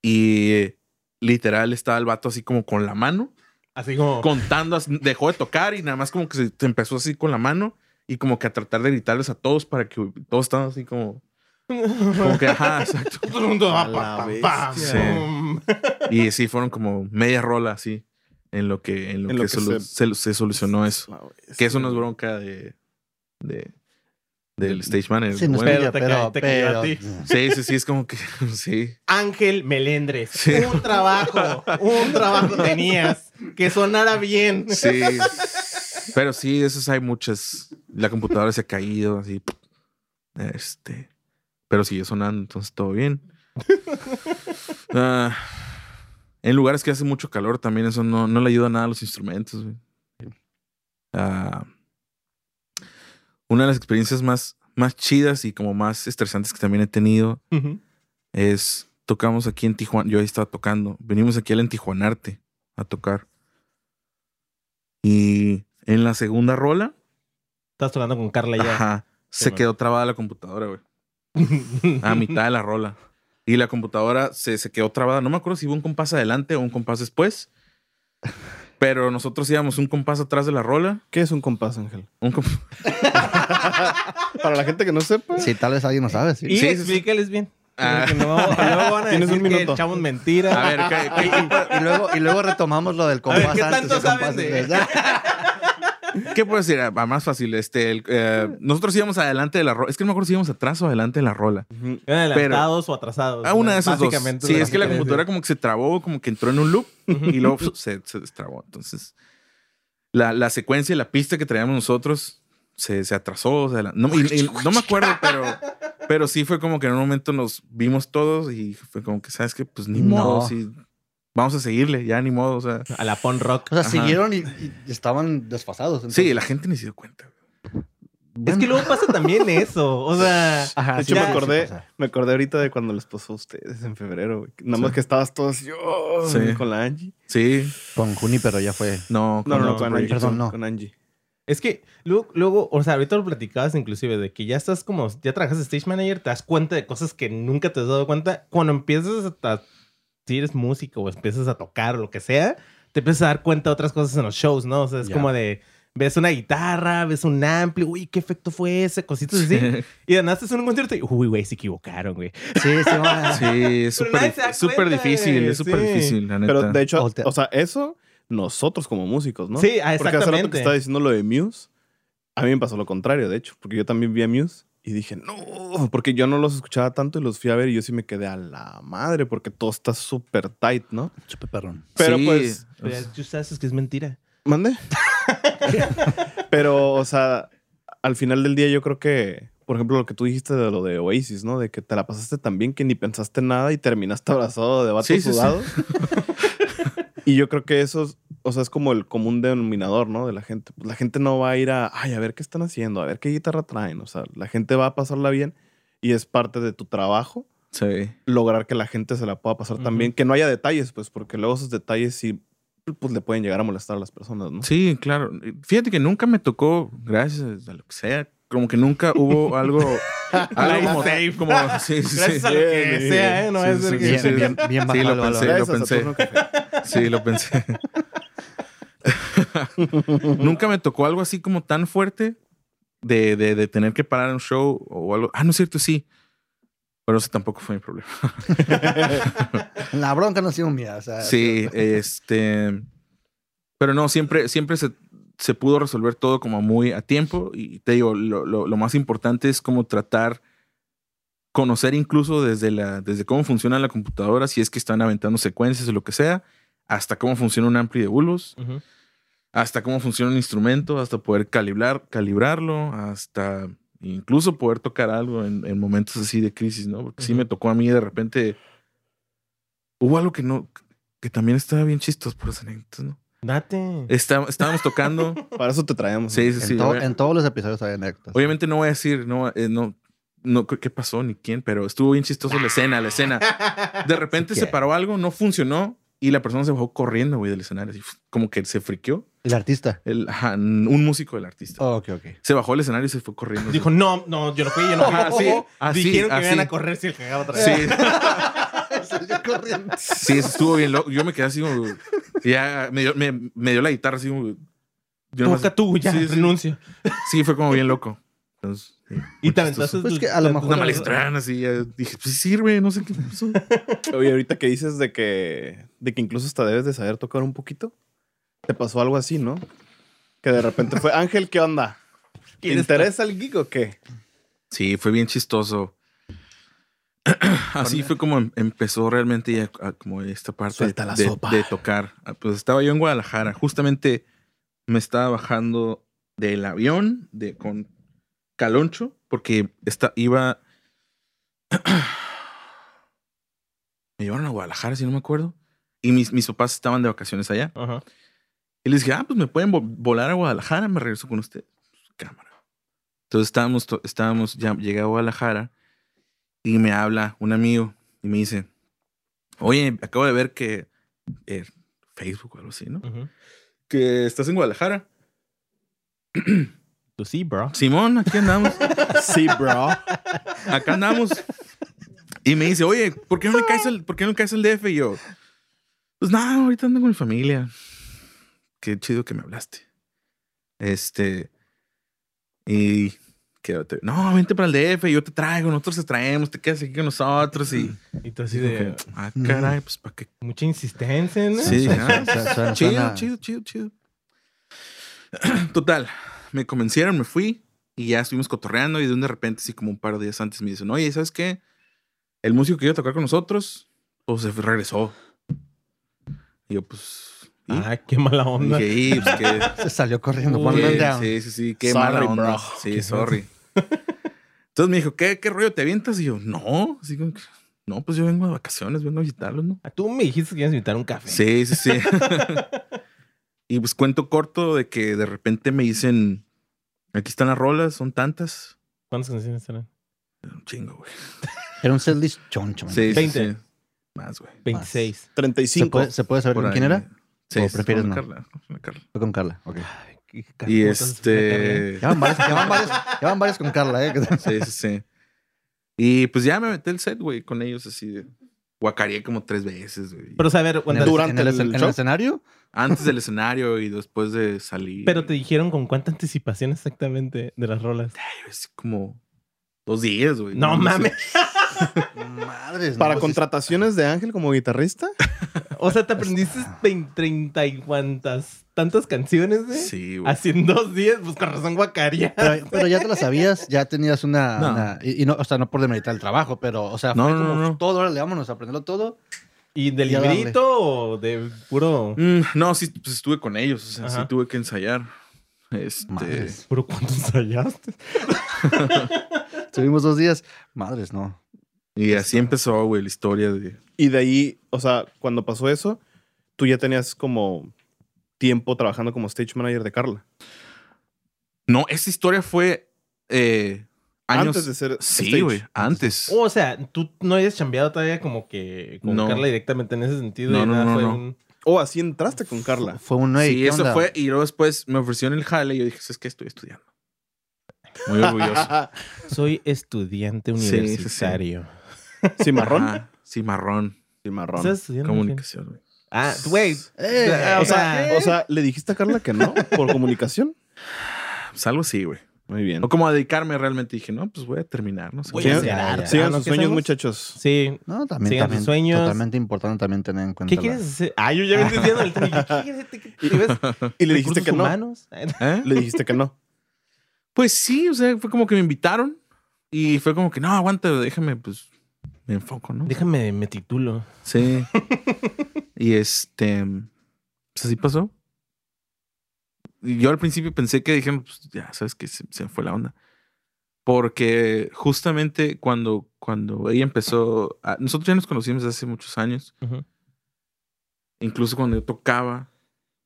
y eh, literal estaba el vato así como con la mano, Así como. contando, dejó de tocar y nada más como que se, se empezó así con la mano y como que a tratar de gritarles a todos para que todos estaban así como. Como que, ajá, *laughs* exacto. Todo el mundo. Y sí, fueron como media rola así en lo que, en lo En que, lo que solu- se- se, se solucionó eso. Que eso no es bronca de, de del stage manager. Sí, no es Bueno, te pero. te pero- ti. sí, sí, sí, es como que *laughs* sí. Ángel Melendres. Sí. Un trabajo. Un trabajo *laughs* tenías. Que sonara bien. Sí. *laughs* Pero sí, de esos hay muchas. La computadora se ha caído, así. Este. Pero sigue sonando, entonces todo bien. Ah, en lugares que hace mucho calor también eso no, no le ayuda nada a los instrumentos. Ah, una de las experiencias más, más chidas y como más estresantes que también he tenido es tocamos aquí en Tijuana. Yo ahí estaba tocando. Venimos aquí al en Tijuanarte a tocar. Y en la segunda rola, Estás tocando con Carla ya. ajá, se bueno. quedó trabada la computadora, güey. A mitad de la rola. Y la computadora se, se quedó trabada. No me acuerdo si hubo un compás adelante o un compás después. Pero nosotros íbamos un compás atrás de la rola. ¿Qué es un compás, Ángel? Un comp- *laughs* Para la gente que no sepa. Sí, tal vez alguien no sabe. Sí. Y Sí, explícales bien. Ah. No- luego van a *laughs* Tienes decir un que minuto. echamos mentiras. A ver, ¿qué- qué- Y luego, y luego retomamos lo del compás ¿qué tanto y compás saben de- después. *laughs* ¿Qué puedo decir? Ah, más fácil. Este, el, eh, nosotros íbamos adelante de la rola. Es que no me acuerdo si íbamos atrás o adelante de la rola. ¿Eran adelantados o atratados? Ah, una de esas dos. Sí, es que la computadora como que se trabó, como que entró en un loop y luego pf, se, se destrabó. Entonces, la, la secuencia, la pista que traíamos nosotros se, se atrasó. o sea, la- no, y- y no me acuerdo, pero, pero sí fue como que en un momento nos vimos todos y fue como que, ¿sabes qué? Pues ni No. modo, sí, vamos a seguirle, ya ni modo. O sea, A la pon rock. O sea, Ajá. siguieron y, y estaban desfasados. sí, entonces. la gente ni se dio cuenta. Es que luego pasa también *laughs* eso. O sea, Ajá, De sí, hecho, me sí, acordé, sí me acordé ahorita de cuando les pasó a ustedes en febrero, güey. Nada más Sí. que estabas todos así, oh, Sí. con la Angie. Sí, Con Juni, pero ya fue. no, No, no, No, no, con. Angie. perdón, con, no. con Angie. Es que luego, luego, o sea, ahorita lo platicabas inclusive de que ya estás como, ya trabajas de stage manager, te das cuenta de cosas que nunca te has dado cuenta. Cuando empiezas a, si eres músico o empiezas a tocar o lo que sea, te empiezas a dar cuenta de otras cosas en los shows, ¿no? O sea, es como de, ves una guitarra, ves un ampli, uy, qué efecto fue ese, cositas así. *laughs* Y de nada en un concierto y, uy, güey, se equivocaron, güey. Sí, sí, va. *laughs* Sí, es súper difícil, es súper sí. difícil, la neta. Pero de hecho, o sea, eso nosotros como músicos, ¿no? Sí, ah, Porque hace rato que exactamente. estaba diciendo lo de Muse, a mí me pasó lo contrario, de hecho, porque yo también vi a Muse y dije, no, porque yo no los escuchaba tanto y los fui a ver y yo sí me quedé a la madre porque todo está súper tight, ¿no? Chupe perrón. Pero Sí, pues, Pero ya tú sabes que es mentira. ¿Mande? *laughs* Pero, o sea, al final del día yo creo que, por ejemplo, lo que tú dijiste de lo de Oasis, ¿no? De que te la pasaste tan bien que ni pensaste nada y terminaste abrazado de vatos Sí, sí, sí. *laughs* y yo creo que eso, es- o sea, es como el común denominador, ¿no? De la gente. Pues la gente no va a ir a, ay, a ver qué están haciendo, a ver qué guitarra traen. O sea, la gente va a pasarla bien y es parte de tu trabajo sí. lograr que la gente se la pueda pasar Ujú. también. Que no haya detalles, pues, porque luego esos detalles sí, pues, le pueden llegar a molestar a las personas, ¿no? Sí, claro. Fíjate que nunca me tocó, gracias a lo que sea, como que nunca hubo *laughs* algo, *laughs* algo como, Safe. como sí, sí, Gracias sí. a lo que Sí, sea, ¿eh? No sí, es sí. Bien, sí. *laughs* bien, bien Sí, lo pensé. Gracias lo. Sí, lo pensé. nunca me tocó algo así como tan fuerte de, de, de tener que parar un show o algo. Ah, no es cierto, sí. Pero eso tampoco fue mi problema. La bronca no ha sido mía. O sea, Sí, este. Pero no, siempre, siempre se, se pudo resolver todo como muy a tiempo. Y te digo, lo, lo- lo más importante es como tratar conocer incluso desde la, desde cómo funciona la computadora, si es que están aventando secuencias o lo que sea, hasta cómo funciona un ampli de bulbos. Ujú. hasta cómo funciona un instrumento, hasta poder calibrar, calibrarlo, hasta incluso poder tocar algo en, en momentos así de crisis, ¿no? Porque sí me tocó a mí de repente. Hubo algo que no, que también estaba bien chistoso por las anécdotas, ¿no? Date. Está- estábamos tocando. *laughs* Para eso te traemos. sí, sí, En, sí. to- obvia- en todos los episodios hay anécdotas. Obviamente no voy a decir, no, eh, no, no qué qué pasó ni quién, pero estuvo bien chistoso la escena, la escena. De *laughs* repente Sí se paró algo, no funcionó y la persona se bajó corriendo, güey, del escenario. así, como que se friqueó. El artista. El, ajá, un músico del artista. Oh, ok, ok. Se bajó del escenario y se fue corriendo. Dijo, no, no, yo no fui, yo no fui. Ajá, *laughs* sí, así, Dijeron que así. me iban a correr si el cagaba otra vez. Sí, Salió corriendo. sí, eso estuvo bien loco. Yo me quedé así como. Ya me dio, me, me dio la guitarra así como. yo nomás- Toca tú, ya, Sí, sí. renuncio. Sí, fue como bien loco. Entonces, sí, Y aventaste Pues que a lo mejor- Una malestrana así. ya dije, pues sí sirve, no sé qué pasó. Oye, ahorita que dices de que, de que incluso hasta debes de saber tocar un poquito, te pasó algo así, ¿no? Que de repente fue, Ángel, ¿qué onda? ¿Te ¿Quieres interesa el gig o qué? Sí, fue bien chistoso. *clears throat* Así fue como em- empezó realmente ya a- como esta parte la de, sopa. de tocar. Ah, Pues estaba yo en Guadalajara. Justamente me estaba bajando del avión de, con Caloncho porque esta, iba... *clears throat* me llevaron a Guadalajara, si no me acuerdo. Y mis, mis papás estaban de vacaciones allá. Ajá. Y les dije, ah, pues me pueden vo- volar a Guadalajara, me regreso con usted. Cámara. Entonces estábamos, estábamos, ya llegué a Guadalajara y me habla un amigo y me dice, oye, acabo de ver que eh, Facebook o algo así, ¿no? Que estás en Guadalajara. Tú *clears throat* sí, bro. Simón, aquí andamos, *laughs* Sí, bro. acá andamos. Y me dice, oye, ¿por qué no le caes al, ¿por qué no le caes al DF? Y yo, pues nada, ahorita ando con mi familia. Qué chido que me hablaste. Este. Y. Quédate. No, vente para el DF, yo te traigo, nosotros te traemos, te quedas aquí con nosotros. Y. Y tú así de que, ah, caray, pues para qué. mucha insistencia, ¿no? Sí, ah, suena- suena- chido, chido, chido, chido. *clears throat* Total, me convencieron, me fui y ya estuvimos cotorreando. Y de un de repente, así como un par de días antes, me dicen, oye, ¿sabes qué? El músico que iba a tocar con nosotros, pues se regresó. Y yo, pues. ¿Y? Ah, qué mala onda. Dije, "Y, pues, *laughs* Se salió corriendo. Uy, sí, sí, sí, qué Sorry, mala onda. bro. Sí, Qué sorry. Entonces me dijo, ¿qué, ¿qué rollo te avientas? Y yo, no. Así como que, no, pues yo vengo de vacaciones, vengo a visitarlos, ¿no? Ah, Tú me dijiste que ibas a invitar un café. Sí, sí, sí. *laughs* y pues cuento corto de que de repente me dicen, aquí están las rolas, son tantas. ¿Cuántas canciones eran? Un chingo, güey. Era un setlist choncho. man. Sí, sí, 20. sí. Más, güey. 26. ¿Se 35. puede, ¿Se puede saber quién era? Sí, ¿O prefieres con no? Carla, con Carla. Fue con Carla. ok. Ay, qué Y este... Ya van varias, ya van varias, ya van varias con Carla, ¿eh? *laughs* Sí, sí, sí. Y pues ya me metí el set, güey, con ellos así de... Guacareé como tres veces, güey. Pero, o sea, a ver, En el, cuando- Durante en el, escenario. Antes del escenario y después de salir. pero te dijeron con cuánta anticipación exactamente de las rolas. Es como dos días, güey. No mames. Madres. Para no, pues, contrataciones de Ángel como guitarrista. *laughs* O sea, te aprendiste 20, 30 y cuantas, tantas canciones, güey. Sí, güey. Así en dos días, pues con razón guacaria. Pero, pero ya te la sabías, ya tenías una. No. una- y, y no, o sea, no por demeritar el trabajo, pero, o sea, No, fue no, como todo, órale, vámonos a aprenderlo todo. ¿Y del librito o de puro, Mm, no, sí, pues estuve con ellos. O sea, sí tuve que ensayar. Este. Madres. puro cuánto ensayaste? *laughs* Estuvimos dos días. Madres, no. Y así empezó, güey, la historia de. Y de ahí, o sea, cuando pasó eso, tú ya tenías como tiempo trabajando como stage manager de Carla. No, esa historia fue. eh, años. Antes de ser Sí, güey, antes. O sea, tú no habías chambeado todavía como que con No. Carla directamente en ese sentido. No, y no, nada, no, fue no. un- O así entraste con Carla. Fue un hey, sí, ¿qué eso onda? fue. Y luego después me ofrecieron el jale y yo dije, es que estoy estudiando. Muy orgulloso. *laughs* Soy estudiante Sí, sí, sí. *laughs* ¿Cimarrón? Ajá, Cimarrón. Cimarrón. ¿Estás estudiando? Comunicación, güey. Ah, güey. Eh, Ah, O sea, o sea, ¿le dijiste a Carla que no? ¿Por comunicación? *sighs* Pues algo así, güey. Muy bien. O como a dedicarme realmente dije, no, pues voy a terminar, no sé. Voy a ya. Sigan sus ¿Qué sueños, hacemos? muchachos. Sí. No, también, Sigan sus también sueños. totalmente importante también tener en cuenta. ¿Qué quieres hacer? Ah, yo ya me estoy diciendo ahorita. dije, ¿Qué quieres hacer? ¿Qué- qué ves? Y le dijiste ¿Recursos que no. *laughs* ¿Eh? Le dijiste que no. Pues sí, o sea, fue como que me invitaron y fue como que, no, aguanta, déjame, pues me enfoco, ¿no? Déjame, me titulo. Sí. *laughs* y este, pues así pasó. yo al principio pensé que dijeron, pues ya sabes que se, se fue la onda. Porque justamente cuando, cuando ella empezó, a- nosotros ya nos conocimos hace muchos años, incluso cuando yo tocaba,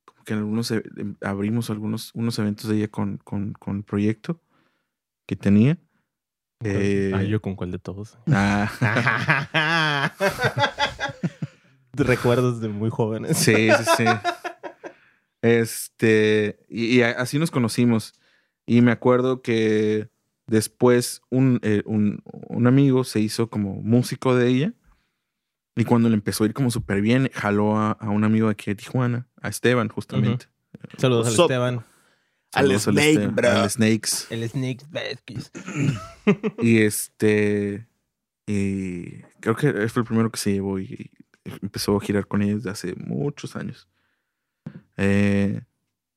como que en algunos e- abrimos algunos unos eventos de ella con, con, con el proyecto que tenía. Eh, Ah, yo con cuál de todos. ah, *laughs* Recuerdos de muy jóvenes. sí, sí, sí. Este, y, y a- así nos conocimos. Y me acuerdo que después un, eh, un, un amigo se hizo como músico de ella. Y cuando le empezó a ir como súper bien, jaló a, a un amigo de aquí de Tijuana, a Esteban, justamente. Saludos al Sup. Esteban. Al Snake, Esteban, bro. al Snakes. El Snake. Y este. Y creo que fue el primero que se llevó y, y empezó a girar con ellos desde hace muchos años. Eh,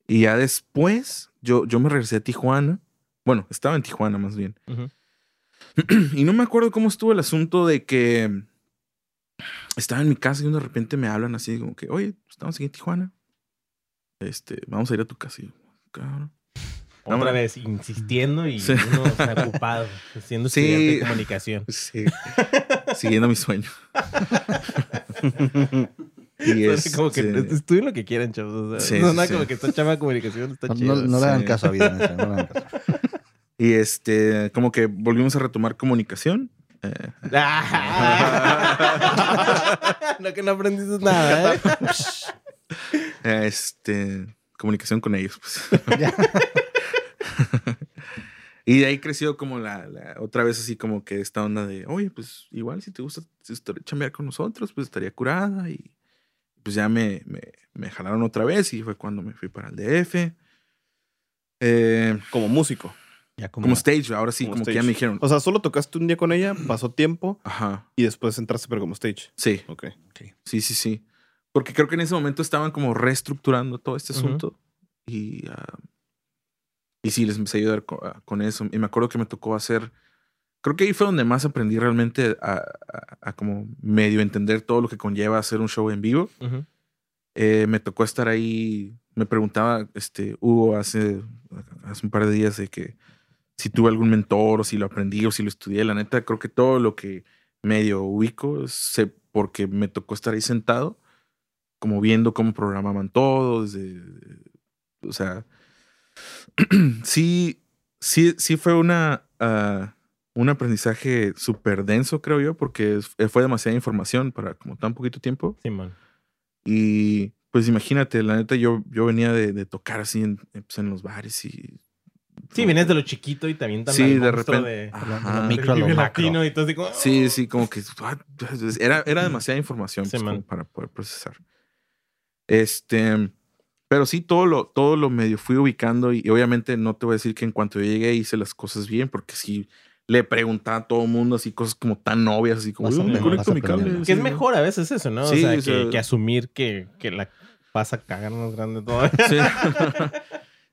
y ya después, yo, yo me regresé a Tijuana. Bueno, estaba en Tijuana más bien. *clears throat* Y no me acuerdo cómo estuvo el asunto de que estaba en mi casa y de repente me hablan así como que, oye, estamos aquí en Tijuana. Este, vamos a ir a tu casa. Y yo, cabrón. Otra vez insistiendo y Sí. uno está ocupado siendo Sí. estudiante de comunicación. Sí. Siguiendo mi sueño. *laughs* y Entonces, como que este, estudien lo que quieran, chavos. O sea, Sí, no nada sí. como que está chava de comunicación, está No, chido. no- no le hagan sí. caso a vida, no le hagan caso. *laughs* Y este, como que volvimos a retomar comunicación. Eh, *laughs* no que no aprendiste nada, ¿eh? este, comunicación con ellos, pues. *laughs* Ya. *laughs* y de ahí creció como la, la- otra vez así como que esta onda de, oye, pues igual si te gusta si chambear con nosotros, pues estaría curada. Y pues ya me, me, me jalaron otra vez y fue cuando me fui para el DF. Eh, Como músico. Ya como, como stage, ahora sí, Como como, que ya me dijeron. O sea, solo tocaste un día con ella, pasó tiempo Ajá, y después entraste pero como stage. sí. Ok. Sí, sí, sí. Porque creo que en ese momento estaban como reestructurando todo este asunto. Y, ah, y sí, les empecé a ayudar co- a- con, eso. Y me acuerdo que me tocó hacer. Creo que ahí fue donde más aprendí realmente a, a- a como medio entender todo lo que conlleva hacer un show en vivo. Ujú. Eh, me tocó estar ahí. Me preguntaba este, Hugo hace, hace un par de días de que si tuve algún mentor o si lo aprendí o si lo estudié. La neta, creo que todo lo que medio ubico sé porque me tocó estar ahí sentado, como viendo cómo programaban todo, desde, o sea, *clears throat* sí, sí, sí fue una, ah, un aprendizaje súper denso, creo yo, porque es- fue demasiada información para como tan poquito tiempo. Simón. Y pues imagínate, la neta, yo, yo venía de, de tocar así en, pues, en los bares y... Sí, vienes de lo chiquito y también Sí, también de repente- de, Ajá. lo micro a lo macro. latino y todo así como, Sí, sí, como que ah, era, era demasiada información Sí, pues, man. como para poder procesar. Este, pero sí, todo lo, todo lo medio fui ubicando y, y obviamente no te voy a decir que en cuanto yo llegué hice las cosas bien, porque sí le preguntaba a todo el mundo así cosas como tan obvias, así como, Vas "Uy, me conecto mi cable". Que es mejor a veces eso, ¿no? Sí, o sea, o sea- que, que asumir que, que la vas a cagar más grande todo. Sí. *laughs*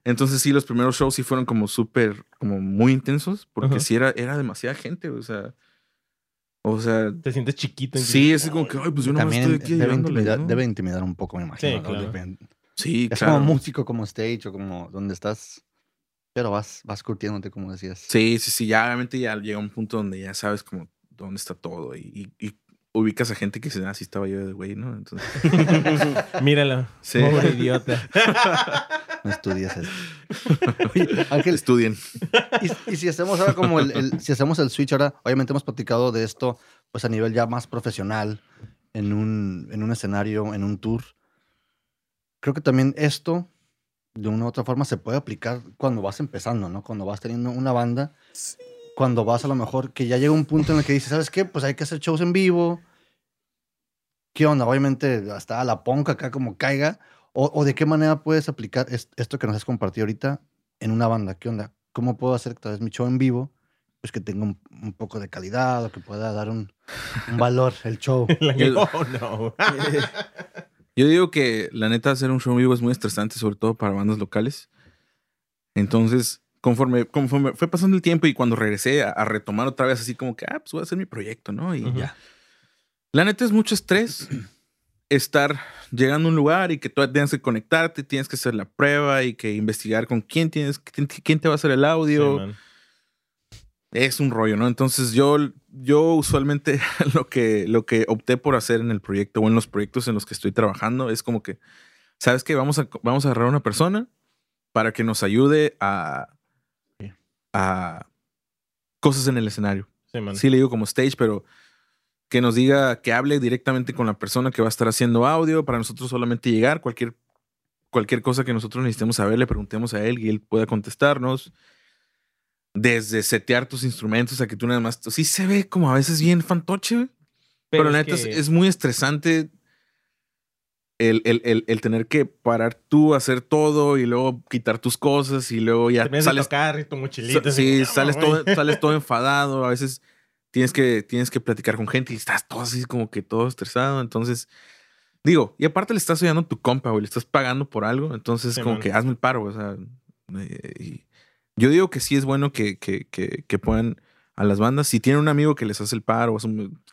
Entonces sí, los primeros shows sí fueron como súper, como muy intensos, porque Ajá. sí era, era demasiada gente, o sea, o sea, Te sientes chiquito. sí, es como que, ay, pues yo no También estoy aquí debe, ayudándole", intimidar, ¿no? debe intimidar un poco, me imagino. Sí, ¿no? claro. Depende. Sí, Es claro. como músico, como stage o como donde estás. Pero vas, vas curtiéndote, como decías. Sí, sí, sí, ya obviamente ya llega un punto donde ya sabes como dónde está todo y, y- y ubicas a gente que se así estaba yo de güey, ¿no? Entonces, *laughs* Míralo. Sí. Pobre idiota. No estudias eso. *laughs* Oye, Ángel, estudien. y, y si hacemos ahora como el, el- si hacemos el switch ahora, obviamente hemos platicado de esto pues a nivel ya más profesional, en un, en un escenario, en un tour. Creo que también esto, de una u otra forma, se puede aplicar cuando vas empezando, ¿no? Cuando vas teniendo una banda, cuando vas a lo mejor, que ya llega un punto en el que dices, ¿sabes qué? Pues hay que hacer shows en vivo. ¿Qué onda? Obviamente hasta a la ponca acá como caiga. O, o de qué manera puedes aplicar es- esto que nos has compartido ahorita en una banda? ¿Qué onda? ¿Cómo puedo hacer tal vez mi show en vivo? Pues que tenga un, un poco de calidad o que pueda dar un, un valor el show. *laughs* El- oh, no. *laughs* Yo digo que la neta hacer un show en vivo es muy estresante, sobre todo para bandas locales. Entonces, conforme, conforme fue pasando el tiempo y cuando regresé a, a retomar otra vez así como que, ah, pues voy a hacer mi proyecto, ¿no? Y Ujú. ya. La neta es mucho estrés. *clears throat* estar llegando a un lugar y que tú tengas que conectarte, tienes que hacer la prueba y que investigar con quién tienes, quién, te va a hacer el Sí, audio. man. es un rollo, ¿no? Entonces yo, yo usualmente *laughs* lo que, lo que opté por hacer en el proyecto o en los proyectos en los que estoy trabajando es como que, ¿sabes qué? Vamos a, vamos a agarrar a una persona para que nos ayude a, Sí. A cosas en el escenario. Sí. Sí le digo como stage, pero que nos diga, que hable directamente con la persona que va a estar haciendo audio para nosotros solamente llegar, cualquier, cualquier cosa que nosotros necesitemos saber, le preguntemos a él y él pueda contestarnos. Desde setear tus instrumentos a que tú nada más... Sí se ve como a veces bien fantoche, güey, pero, la neta es muy estresante el, el- el- el tener que parar tú, hacer todo y luego quitar tus cosas y luego ya de sales tocar y tu mochilita. Sí, "No, sales güey". todo, sales todo *laughs* enfadado. A veces tienes que, tienes que platicar con gente y estás todo así como que todo estresado. Entonces, digo, y aparte le estás oyendo a tu compa, güey, le estás pagando por algo. Entonces, Sí, como man. que hazme el paro, o sea. eh, y yo digo que sí es bueno que, que, que, que puedan a las bandas. Si tienen un amigo que les hace el paro,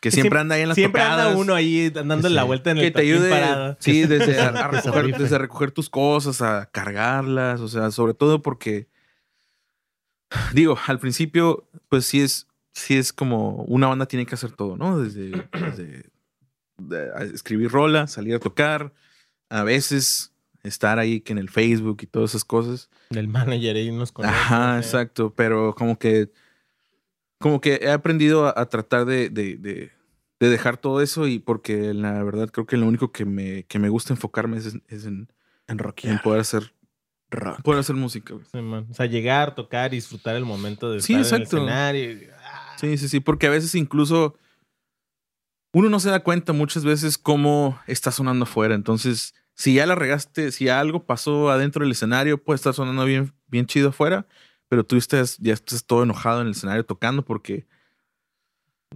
que siempre, anda ahí en las Siempre tocadas, anda uno ahí dando Sí. la vuelta en el que te ayude, parado. sí, desde a, a *laughs* recoger, desde recoger tus cosas, a cargarlas, o sea, sobre todo porque, digo, al principio, pues sí es, sí es como una banda tiene que hacer todo, ¿no? Desde, desde de- a escribir rola, salir a tocar, a veces estar ahí que en el Facebook y todas esas cosas. Del manager ahí nos conoce. Ajá, exacto. Pero como que. Como que he aprendido a, a tratar de, de- de- de dejar todo eso. Y porque la verdad creo que lo único que me, que me gusta enfocarme es, en- es en, En poder hacer. Rock. Poder hacer música. güey. Sí, man. O sea, llegar, tocar y disfrutar el momento de Sí, estar exacto. en el escenario. y- ah, Sí, sí, sí. Porque a veces incluso. Uno no se da cuenta muchas veces cómo está sonando afuera. Entonces, si ya la regaste, si algo pasó adentro del escenario, puede estar sonando bien, bien chido afuera. Pero tú estás, ya estás todo enojado en el escenario tocando porque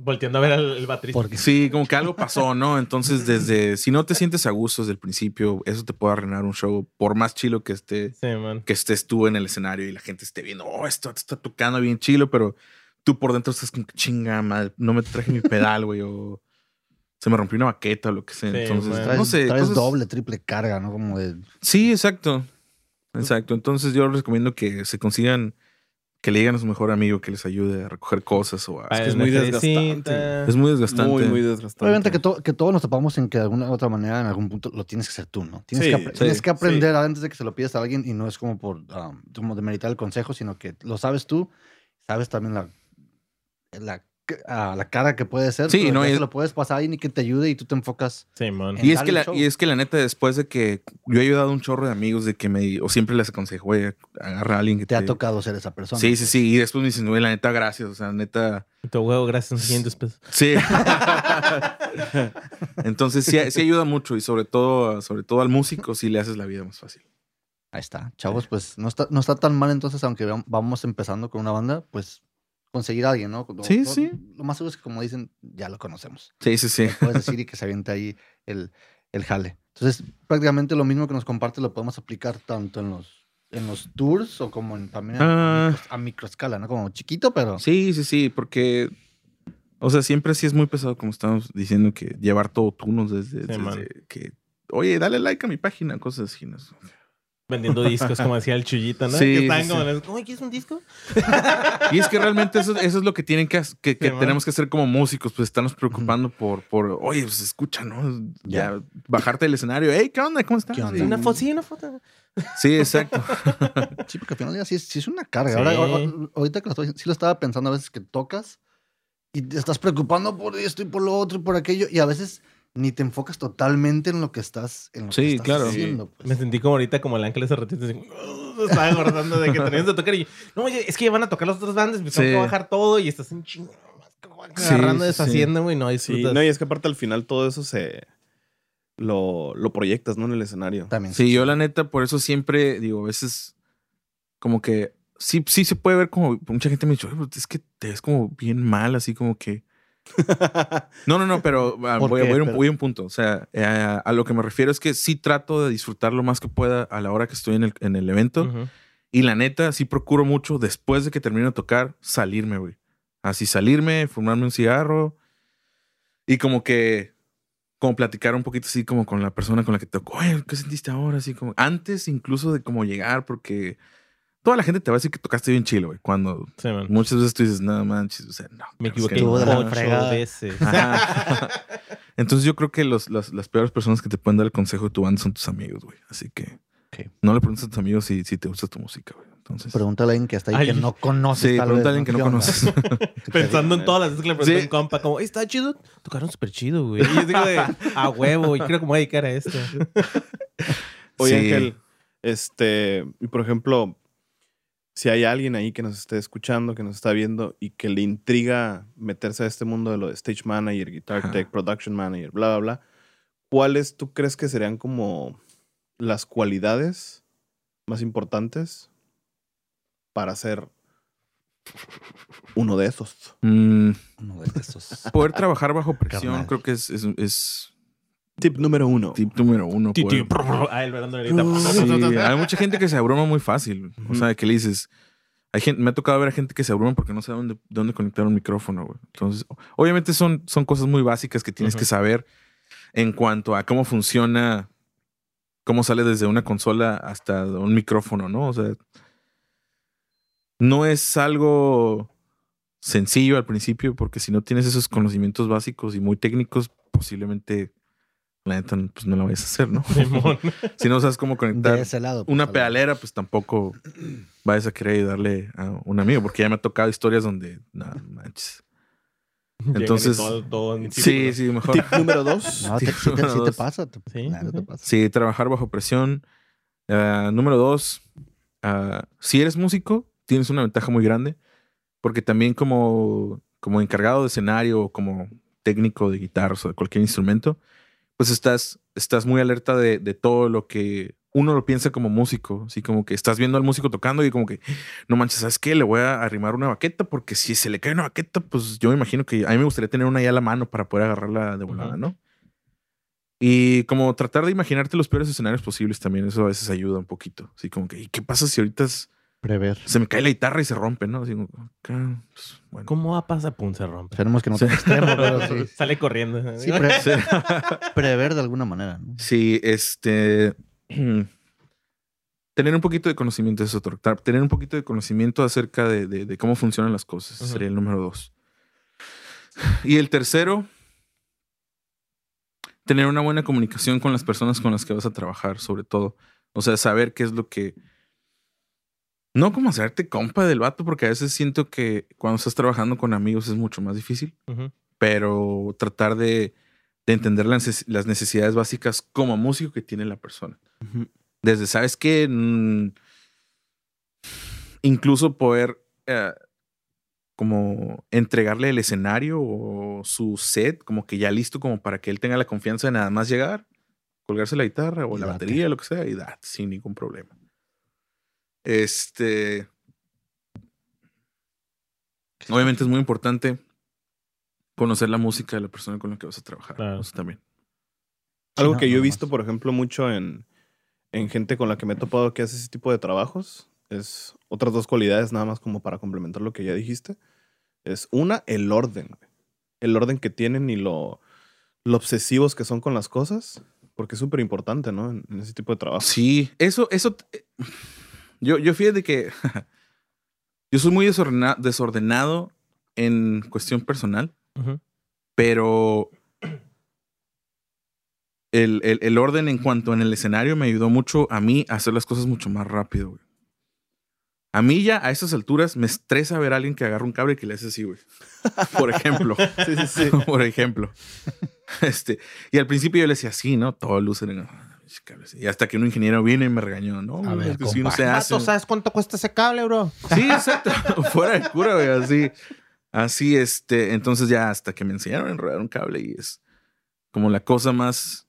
Volteando a ver al baterista. Porque Sí, como que algo pasó, ¿no? Entonces, desde si no te sientes a gusto desde el principio, eso te puede arruinar un show, por más chilo que esté, Sí, man. que estés tú en el escenario y la gente esté viendo, oh, esto te está tocando bien chilo, pero tú por dentro estás como que chinga, madre, no me traje mi pedal, güey, o se me rompió una baqueta o lo que sea. Sí, Entonces, traes, no sé. traes cosas- doble, triple carga, ¿no? Como de... Sí, exacto. Exacto. Entonces, yo les recomiendo que se consigan, que le digan a su mejor amigo que les ayude a recoger cosas o a. Para que es muy desgastante. Es muy desgastante. Muy, muy desgastante. Obviamente que, to- que todos nos topamos en que de alguna u otra manera, en algún punto, lo tienes que hacer tú, ¿no? Tienes, Sí, que, apre- sí, tienes que sí. aprender antes de que se lo pidas a alguien y no es como por um, como demeritar el consejo, sino que lo sabes tú, sabes también la, la, ah, la cara que puede ser. Sí, pero no, se lo puedes pasar y ni que te ayude y tú te enfocas. Sí, man. En Y es, que la, y es que la neta, después de que yo he ayudado a un chorro de amigos de que me, o siempre les aconsejo, güey, agarra a alguien que Te ha tocado ser esa persona. Sí, sí, sí. Y después me dicen, güey, la neta, gracias. O sea, neta, Tu huevo, gracias, son 500 pesos. sí. *laughs* Entonces, sí, sí ayuda mucho y sobre todo, sobre todo al músico, sí le haces la vida más fácil. Ahí está. Chavos, pues no está, no está tan mal entonces, aunque vam- vamos empezando con una banda, pues conseguir a alguien, ¿no? Lo- Sí, lo- sí. Lo más seguro es que, como dicen, ya lo conocemos. Sí, sí, sí. puedes decir y *laughs* que se aviente ahí el, el jale. Entonces, prácticamente lo mismo que nos comparte lo podemos aplicar tanto en los, en los tours o como en, también a- Ah. a, micro, a microescala, ¿no? Como chiquito, pero Sí, sí, sí, porque, o sea, siempre sí es muy pesado, como estamos diciendo, que llevar todo tú, ¿no? Desde, desde que, oye, dale like a mi página, cosas así, ¿no? Vendiendo discos, como decía el chullito, ¿no? Sí, que sí, estaban sí. como, oye, ¿quieres un disco? *laughs* Y es que realmente eso, eso es lo que tienen que, que, que Sí, man. tenemos que hacer como músicos, pues estarnos preocupando por, por, oye, pues escucha, ¿no? Ya, bajarte del escenario, hey, ¿qué onda? ¿Cómo estás? ¿Qué onda? Sí. Una foto, sí, una foto. Sí, exacto. *laughs* sí, porque al final del día sí, es- sí es una carga. Sí. Ahora, ahora- ahorita que lo estoy sí lo estaba pensando a veces que tocas y te estás preocupando por esto y por lo otro y por aquello y a veces ni te enfocas totalmente en lo que estás, en lo que Sí, estás claro. haciendo. pues. Me sentí como ahorita como el ángel ese ratito. Así, *laughs* estaba acordando de que tenías de tocar y no, oye, es que ya van a tocar las otras bandas, me tengo Sí. que bajar todo y estás en chingo. Agarrando, sí, deshaciendo, güey, no Sí, disfrutas. no, y es que aparte al final todo eso se lo, lo proyectas, ¿no? En el escenario. También. Sí, yo la neta, por eso siempre digo, a veces como que sí, sí se puede ver como mucha gente me ha dicho, "Oye, pero es que te ves como bien mal, así como que. *laughs* No, no, no, pero ah, ¿Por voy, a- qué? voy a un, Pero- voy a un punto. O sea, eh, a lo que me refiero es que sí trato de disfrutar lo más que pueda a la hora que estoy en el, en el evento. Y la neta, sí procuro mucho después de que termino de tocar, salirme, güey. Así salirme, fumarme un cigarro. Y como que como platicar un poquito así como con la persona con la que te tocó. Oye, ¿qué sentiste ahora? Así como antes incluso de como llegar, porque toda la gente te va a decir que tocaste bien chilo, güey. Cuando Sí, man. muchas veces tú dices, nada manches, o sea, no. Me equivoqué ocho veces. *laughs* Ajá. *laughs* Entonces yo creo que los, las, las peores personas que te pueden dar el consejo de tu banda son tus amigos, güey. Así que no le preguntes a tus amigos si, si te gusta tu música, güey. Entonces, Pregúntale a alguien que está ahí Ay. que no conoces. sí, tal pregúntale a alguien que no conoces. *laughs* Pensando en todas las veces que le pregunté a Sí. un compa, como, "Ey, está chido. Tocaron súper chido, güey. Y yo digo de, a huevo, y creo que me voy a dedicar a esto. Oye, Sí. Ángel, este, y por ejemplo, si hay alguien ahí que nos esté escuchando, que nos está viendo y que le intriga meterse a este mundo de lo de stage manager, guitar Ajá. tech, production manager, bla, bla, bla, ¿cuáles tú crees que serían como las cualidades más importantes para ser uno de esos? Mm, Uno de esos. poder trabajar bajo presión Carnal. creo que es, es, es Tip número uno. tip número uno. Ah, el. Sí, hay mucha gente que se abruma muy fácil. O sea, que le dices. Hay gente, me ha tocado ver a gente que se abruma porque no sabe dónde, dónde conectar un micrófono, güey. Entonces, obviamente son, son cosas muy básicas que tienes que saber en cuanto a cómo funciona, cómo sale desde una consola hasta un micrófono, ¿no? O sea, no es algo sencillo al principio porque si no tienes esos conocimientos básicos y muy técnicos, posiblemente la neta pues no la vayas a hacer, ¿no? *laughs* *laughs* Si no sabes cómo conectar De ese lado. pues, una pedalera, pues tampoco vayas a querer ayudarle a un amigo, porque ya me ha tocado historias donde, manches. Y Entonces, todo- todo en Sí, sí, mejor. Tip número dos. *laughs* No, te, sí, te, sí te Dos. pasa. te- Sí, claro, te sí. pasa. Sí, trabajar bajo presión. Ah, número dos, ah, si eres músico, tienes una ventaja muy grande, porque también como, como encargado de escenario o como técnico de guitarras o de cualquier instrumento, pues estás, estás muy alerta de, de todo lo que uno lo piensa como músico, así como que estás viendo al músico tocando y como que, no manches, ¿sabes qué? Le voy a arrimar una baqueta porque si se le cae una baqueta, pues yo me imagino que a mí me gustaría tener una ya a la mano para poder agarrarla de volada. ¿no? Y como tratar de imaginarte los peores escenarios posibles también, eso a veces ayuda un poquito. Así como que, ¿y qué pasa si ahorita es- Prever. se me cae la guitarra y se rompe, ¿no? Así pues, bueno. ¿Cómo va a pasar? Pum, se rompe. Esperemos que no Sí. extremo, pero *laughs* sí. Sale corriendo. Sí, *laughs* pre- Sí. *laughs* prever de alguna manera. ¿no? Sí, este. *clears throat* Tener un poquito de conocimiento es otro. Tener un poquito de conocimiento acerca de, de- de cómo funcionan las cosas. Sería el número dos. Y el tercero, tener una buena comunicación con las personas con las que vas a trabajar, sobre todo. O sea, saber qué es lo que. No como hacerte compa del vato, porque a veces siento que cuando estás trabajando con amigos es mucho más difícil pero tratar de, de entender las las necesidades básicas como músico que tiene la persona. Desde, ¿sabes qué? Mm, incluso poder eh, como entregarle el escenario o su set como que ya listo como para que él tenga la confianza de nada más llegar, colgarse la guitarra o Y la batería, lo que sea, y dar sin ningún problema. Este... Obviamente es muy importante conocer la música de la persona con la que vas a trabajar. Claro. Eso también. Algo Sí, que no, yo he visto, más. por ejemplo, mucho en, en gente con la que me he topado que hace ese tipo de trabajos, es otras dos cualidades nada más como para complementar lo que ya dijiste. Es una, el orden. El orden que tienen y lo, lo obsesivos que son con las cosas, porque es súper importante, ¿no? En, en ese tipo de trabajo. Sí, eso, eso. Yo, yo fíjate que *laughs* yo soy muy desordena- desordenado en cuestión personal, pero el, el- el orden en cuanto en el escenario me ayudó mucho a mí a hacer las cosas mucho más rápido, güey. A mí ya a esas alturas me estresa ver a alguien que agarra un cable y que le hace así, güey. Por ejemplo. *laughs* Sí, sí, sí. *laughs* por ejemplo. Este, y al principio yo le decía así, ¿no? Todo luce. ¿No? Y hasta que un ingeniero viene y me regañó, ¿no? A ver, es que si uno compa. se hace. ¿sabes cuánto cuesta ese cable, bro? Sí, exacto. *laughs* Fuera de cura, güey. Así. Así, este. Entonces ya hasta que me enseñaron a enredar un cable y es como la cosa más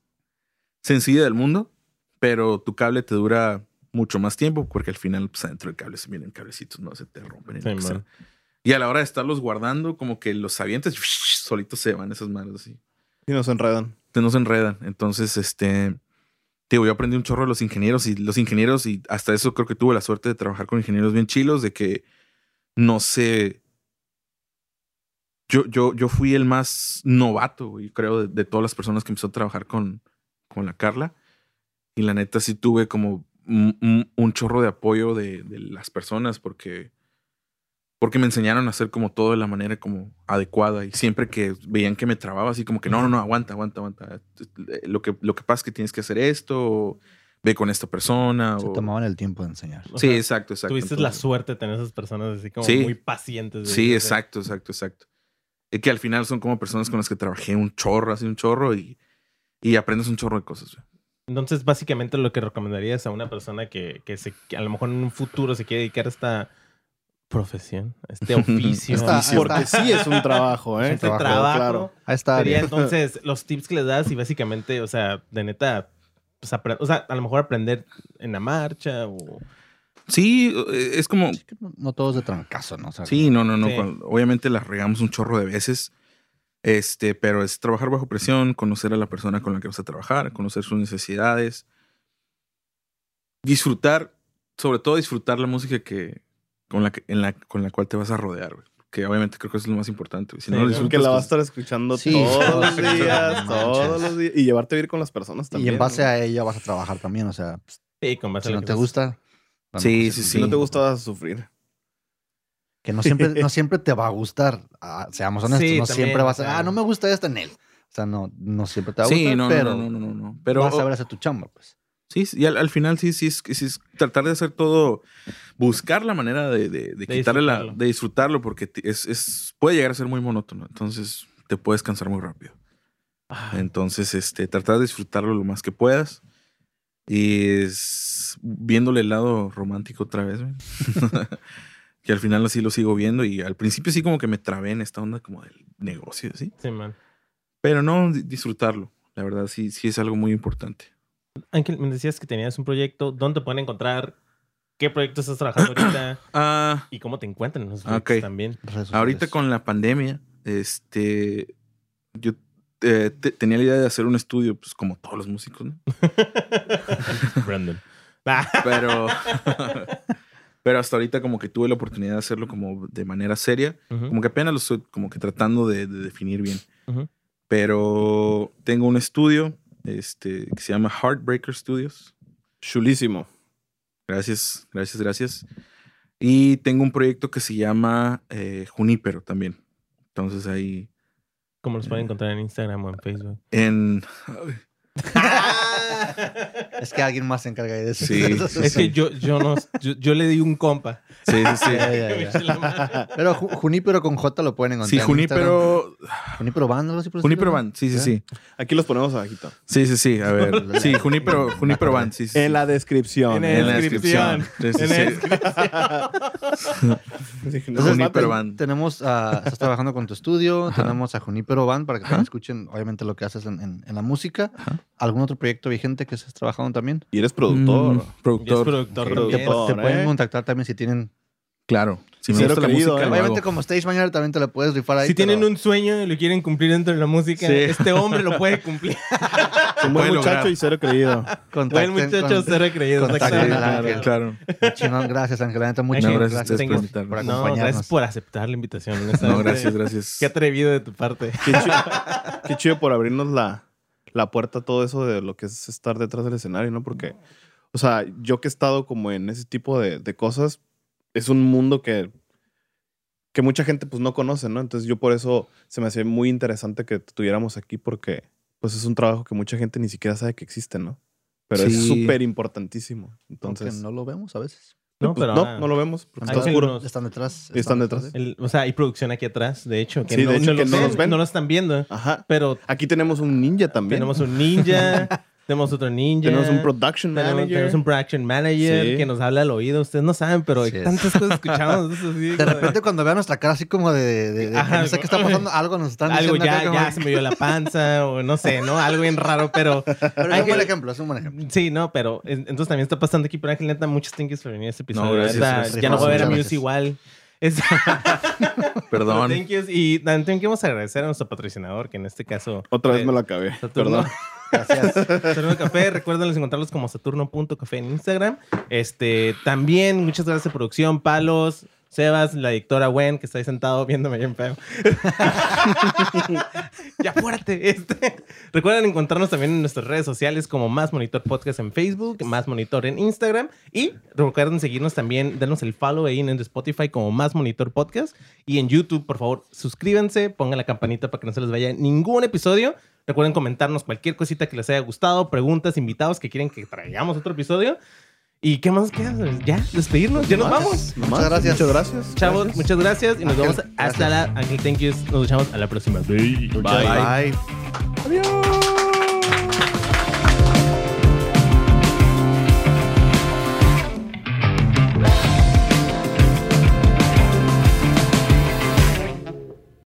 sencilla del mundo, pero tu cable te dura mucho más tiempo porque al final, pues adentro del cable se vienen cablecitos, no se te rompen. Sí. Y a la hora de estarlos guardando, como que los avientas, *laughs* solitos se van esas manos así. Y nos enredan. te no se enredan. Entonces, este, digo, yo aprendí un chorro de los ingenieros y los ingenieros, y hasta eso creo que tuve la suerte de trabajar con ingenieros bien chilos, de que no se, yo, yo, yo fui el más novato, güey, creo, de, todas las personas que empezó a trabajar con, con la Carla. Y la neta sí tuve como un, chorro de apoyo de las personas porque, porque me enseñaron a hacer como todo de la manera como adecuada. Y siempre que veían que me trababa, así como que no, no, no, aguanta, aguanta, aguanta. Lo que, lo que pasa es que tienes que hacer esto, o ve con esta persona. Se o- tomaban el tiempo de enseñar. O Sí, sea, exacto, exacto. Tuviste la Entonces- suerte de tener esas personas así como Sí. muy pacientes. de Sí, decirte, exacto, exacto, exacto. Es que al final son como personas con las que trabajé un chorro, así un chorro y, y aprendes un chorro de cosas. güey. Entonces, básicamente lo que recomendarías a una persona que, que, se, que a lo mejor en un futuro se quiere dedicar a esta profesión, a este *laughs* oficio, Esta- este Porque sí es un trabajo, *laughs* ¿eh? trabajo, trabajo, claro. Ahí está. sería Ariel. *laughs* entonces los tips que les das y básicamente, o sea, de neta, pues, o sea, a lo mejor aprender en la marcha o... Sí, eh, es como... No, no todo es de trancazo, ¿no? O sea, Sí, no, no, no. Sí. cuando- obviamente las regamos un chorro de veces. Este, pero es trabajar bajo presión, conocer a la persona con la que vas a trabajar, conocer sus necesidades. Disfrutar, sobre todo disfrutar la música que, con, la que, en la, con la cual te vas a rodear, güey. Que obviamente creo que eso es lo más importante. güey. Si Sí, no lo disfrutas, Que la vas a pues- estar escuchando Sí, todos los sí, días, todos los días. Y llevarte a vivir con las personas y también. en base ¿no? a ella vas a trabajar también. O sea, pues, Sí, con base si a no te vas- gusta. Sí, sí, es sí. Si no te gusta, vas a sufrir. Que no siempre, *laughs* no siempre te va a gustar. Ah, seamos honestos. Sí, no también, siempre vas a. Ah, no me gusta esta en él. O sea, no, no siempre te va a Sí, gustar, no, no, pero no, no, no, no. Pero vas a saber hacer tu chamba, pues. Sí, y al, al final sí, sí es, sí es tratar de hacer todo, buscar la manera de, de, de De quitarle la, disfrutarlo. de disfrutarlo, porque es, es, puede llegar a ser muy monótono, entonces te puedes cansar muy rápido. Ah, Entonces, este, tratar de disfrutarlo lo más que puedas. Y es viéndole el lado romántico otra vez, *laughs* que al final así lo sigo viendo. Y al principio sí como que me trabé en esta onda como del negocio, ¿sí? sí, man. Pero no, di- disfrutarlo. La verdad sí, sí es algo muy importante. Ángel, me decías que tenías un proyecto. ¿Dónde te pueden encontrar? ¿Qué proyecto estás trabajando *clears throat* ahorita? Ah, ¿Y cómo te encuentran en los Ah, proyectos ok. también? Ahorita con la pandemia, este, yo eh, te- tenía la idea de hacer un estudio, pues como todos los músicos, ¿no? *laughs* Brandon. Pero, *laughs* pero hasta ahorita como que tuve la oportunidad de hacerlo como de manera seria, como que apenas lo estoy como que tratando de, de definir bien. Pero tengo un estudio, este, que se llama Heartbreaker Studios. Chulísimo. Gracias, gracias, gracias. Y tengo un proyecto que se llama eh, Junípero también. Entonces ahí ¿Cómo los pueden Eh. encontrar en Instagram o en Facebook? en... *laughs* *laughs* Es que alguien más se encarga de eso. Sí. *laughs* Es que yo, yo no, yo, yo le di un compa. Sí, sí, sí. *laughs* Ya, ya, ya. *laughs* Pero Ju- Junípero con J lo pueden encontrar. Sí. Junípero... Junípero Band, algo así por el Junípero Band, sí, sí, sí. Aquí los ponemos abajito. Sí, sí, sí. A ver. Sí, Junípero, Junípero Band, sí, sí. sí. En la descripción. En En la descripción. descripción. Sí, sí, En la descripción. Junípero Band. Tenemos a, estás trabajando con tu estudio, tenemos a Junípero Band para que escuchen, obviamente, lo que haces en, en- en la música. Ajá. ¿Algún otro proyecto vigente que estés trabajando también? Y eres productor. Mm, Y es productor. productor también. Te, Productor, pueden ¿eh? contactar también si tienen. Claro. Si me Cero gusta la querido, música, ¿eh? Obviamente, como stage manager también te lo puedes rifar ahí. Si tienen pero un sueño y lo quieren cumplir dentro de la música, Sí. este hombre lo puede cumplir. *laughs* Un buen muchacho lograr. y cero creído. Buen muchacho, con- cero creído. Ángel. Claro. Chingón, gracias, Ángel. Neta, muchas No, gracias gracias, por, No, acompañarnos. gracias por aceptar la invitación. No, gracias, gracias. Qué atrevido de tu parte. Qué chido, qué chido por abrirnos la, la puerta a todo eso de lo que es estar detrás del escenario, ¿no? Porque, o sea, yo que he estado como en ese tipo de, de cosas, es un mundo que, que mucha gente pues no conoce, ¿no? Entonces yo por eso se me hace muy interesante que tuviéramos aquí porque pues es un trabajo que mucha gente ni siquiera sabe que existe, ¿no? Pero es súper importantísimo. Aunque Entonces, no lo vemos a veces. No, pues, pero no, ahora- no lo vemos. porque está Ángel oscuro. nos- Están detrás. Están detrás. El- o sea, hay producción aquí atrás, de hecho, que, Sí, no, de hecho, no que no ven, nos ven. no lo están viendo. Ajá. Pero Aquí tenemos un ninja también. tenemos un ninja, *laughs* tenemos otro ninja. Tenemos un production manager. tenemos un production manager Sí. que nos habla al oído. Ustedes no saben, pero hay Sí tantas cosas escuchamos. *laughs* eso sí, De repente, cuando vean nuestra cara así como de. de- de- Ajá, no sé qué está pasando, *laughs* algo nos están algo diciendo. ya, acá como- ya se me dio la panza o no sé, ¿no? Algo bien raro, pero *laughs* Pero es un buen ejemplo, es un buen ejemplo. Sí, no, pero en- entonces también está pasando aquí. Pero Ángel, neta, muchas thank yous por venir a este episodio. No, gracias, gracias. ya no voy a ver a Muse gracias. igual. Es- Perdón. Thank yous. Y también queremos agradecer a nuestro patrocinador, que en este caso... Otra vez eh, me lo acabé. Saturno. Perdón. Gracias. Saturno Café, recuerden encontrarlos como saturno.café en Instagram. Este, también, muchas gracias producción, Palos, Sebas, la directora Gwen, que está ahí sentado viéndome bien feo. *laughs* ya apúrate. Este. Recuerden encontrarnos también en nuestras redes sociales como Más Monitor Podcast en Facebook, Más Monitor en Instagram. Y recuerden seguirnos también, denos el follow ahí en Spotify como Más Monitor Podcast. Y en YouTube, por favor, suscríbanse, pongan la campanita para que no se les vaya ningún episodio. Recuerden comentarnos cualquier cosita que les haya gustado, preguntas, invitados que quieren que traigamos otro episodio. ¿Y qué más queda? Ya, despedirnos, ya nos vamos. Muchas gracias. Muchas gracias. Chavos, muchas gracias y nos Ángel, vemos hasta la Ángel Thank you. Nos vemos a la próxima. Bye. Bye. Adiós.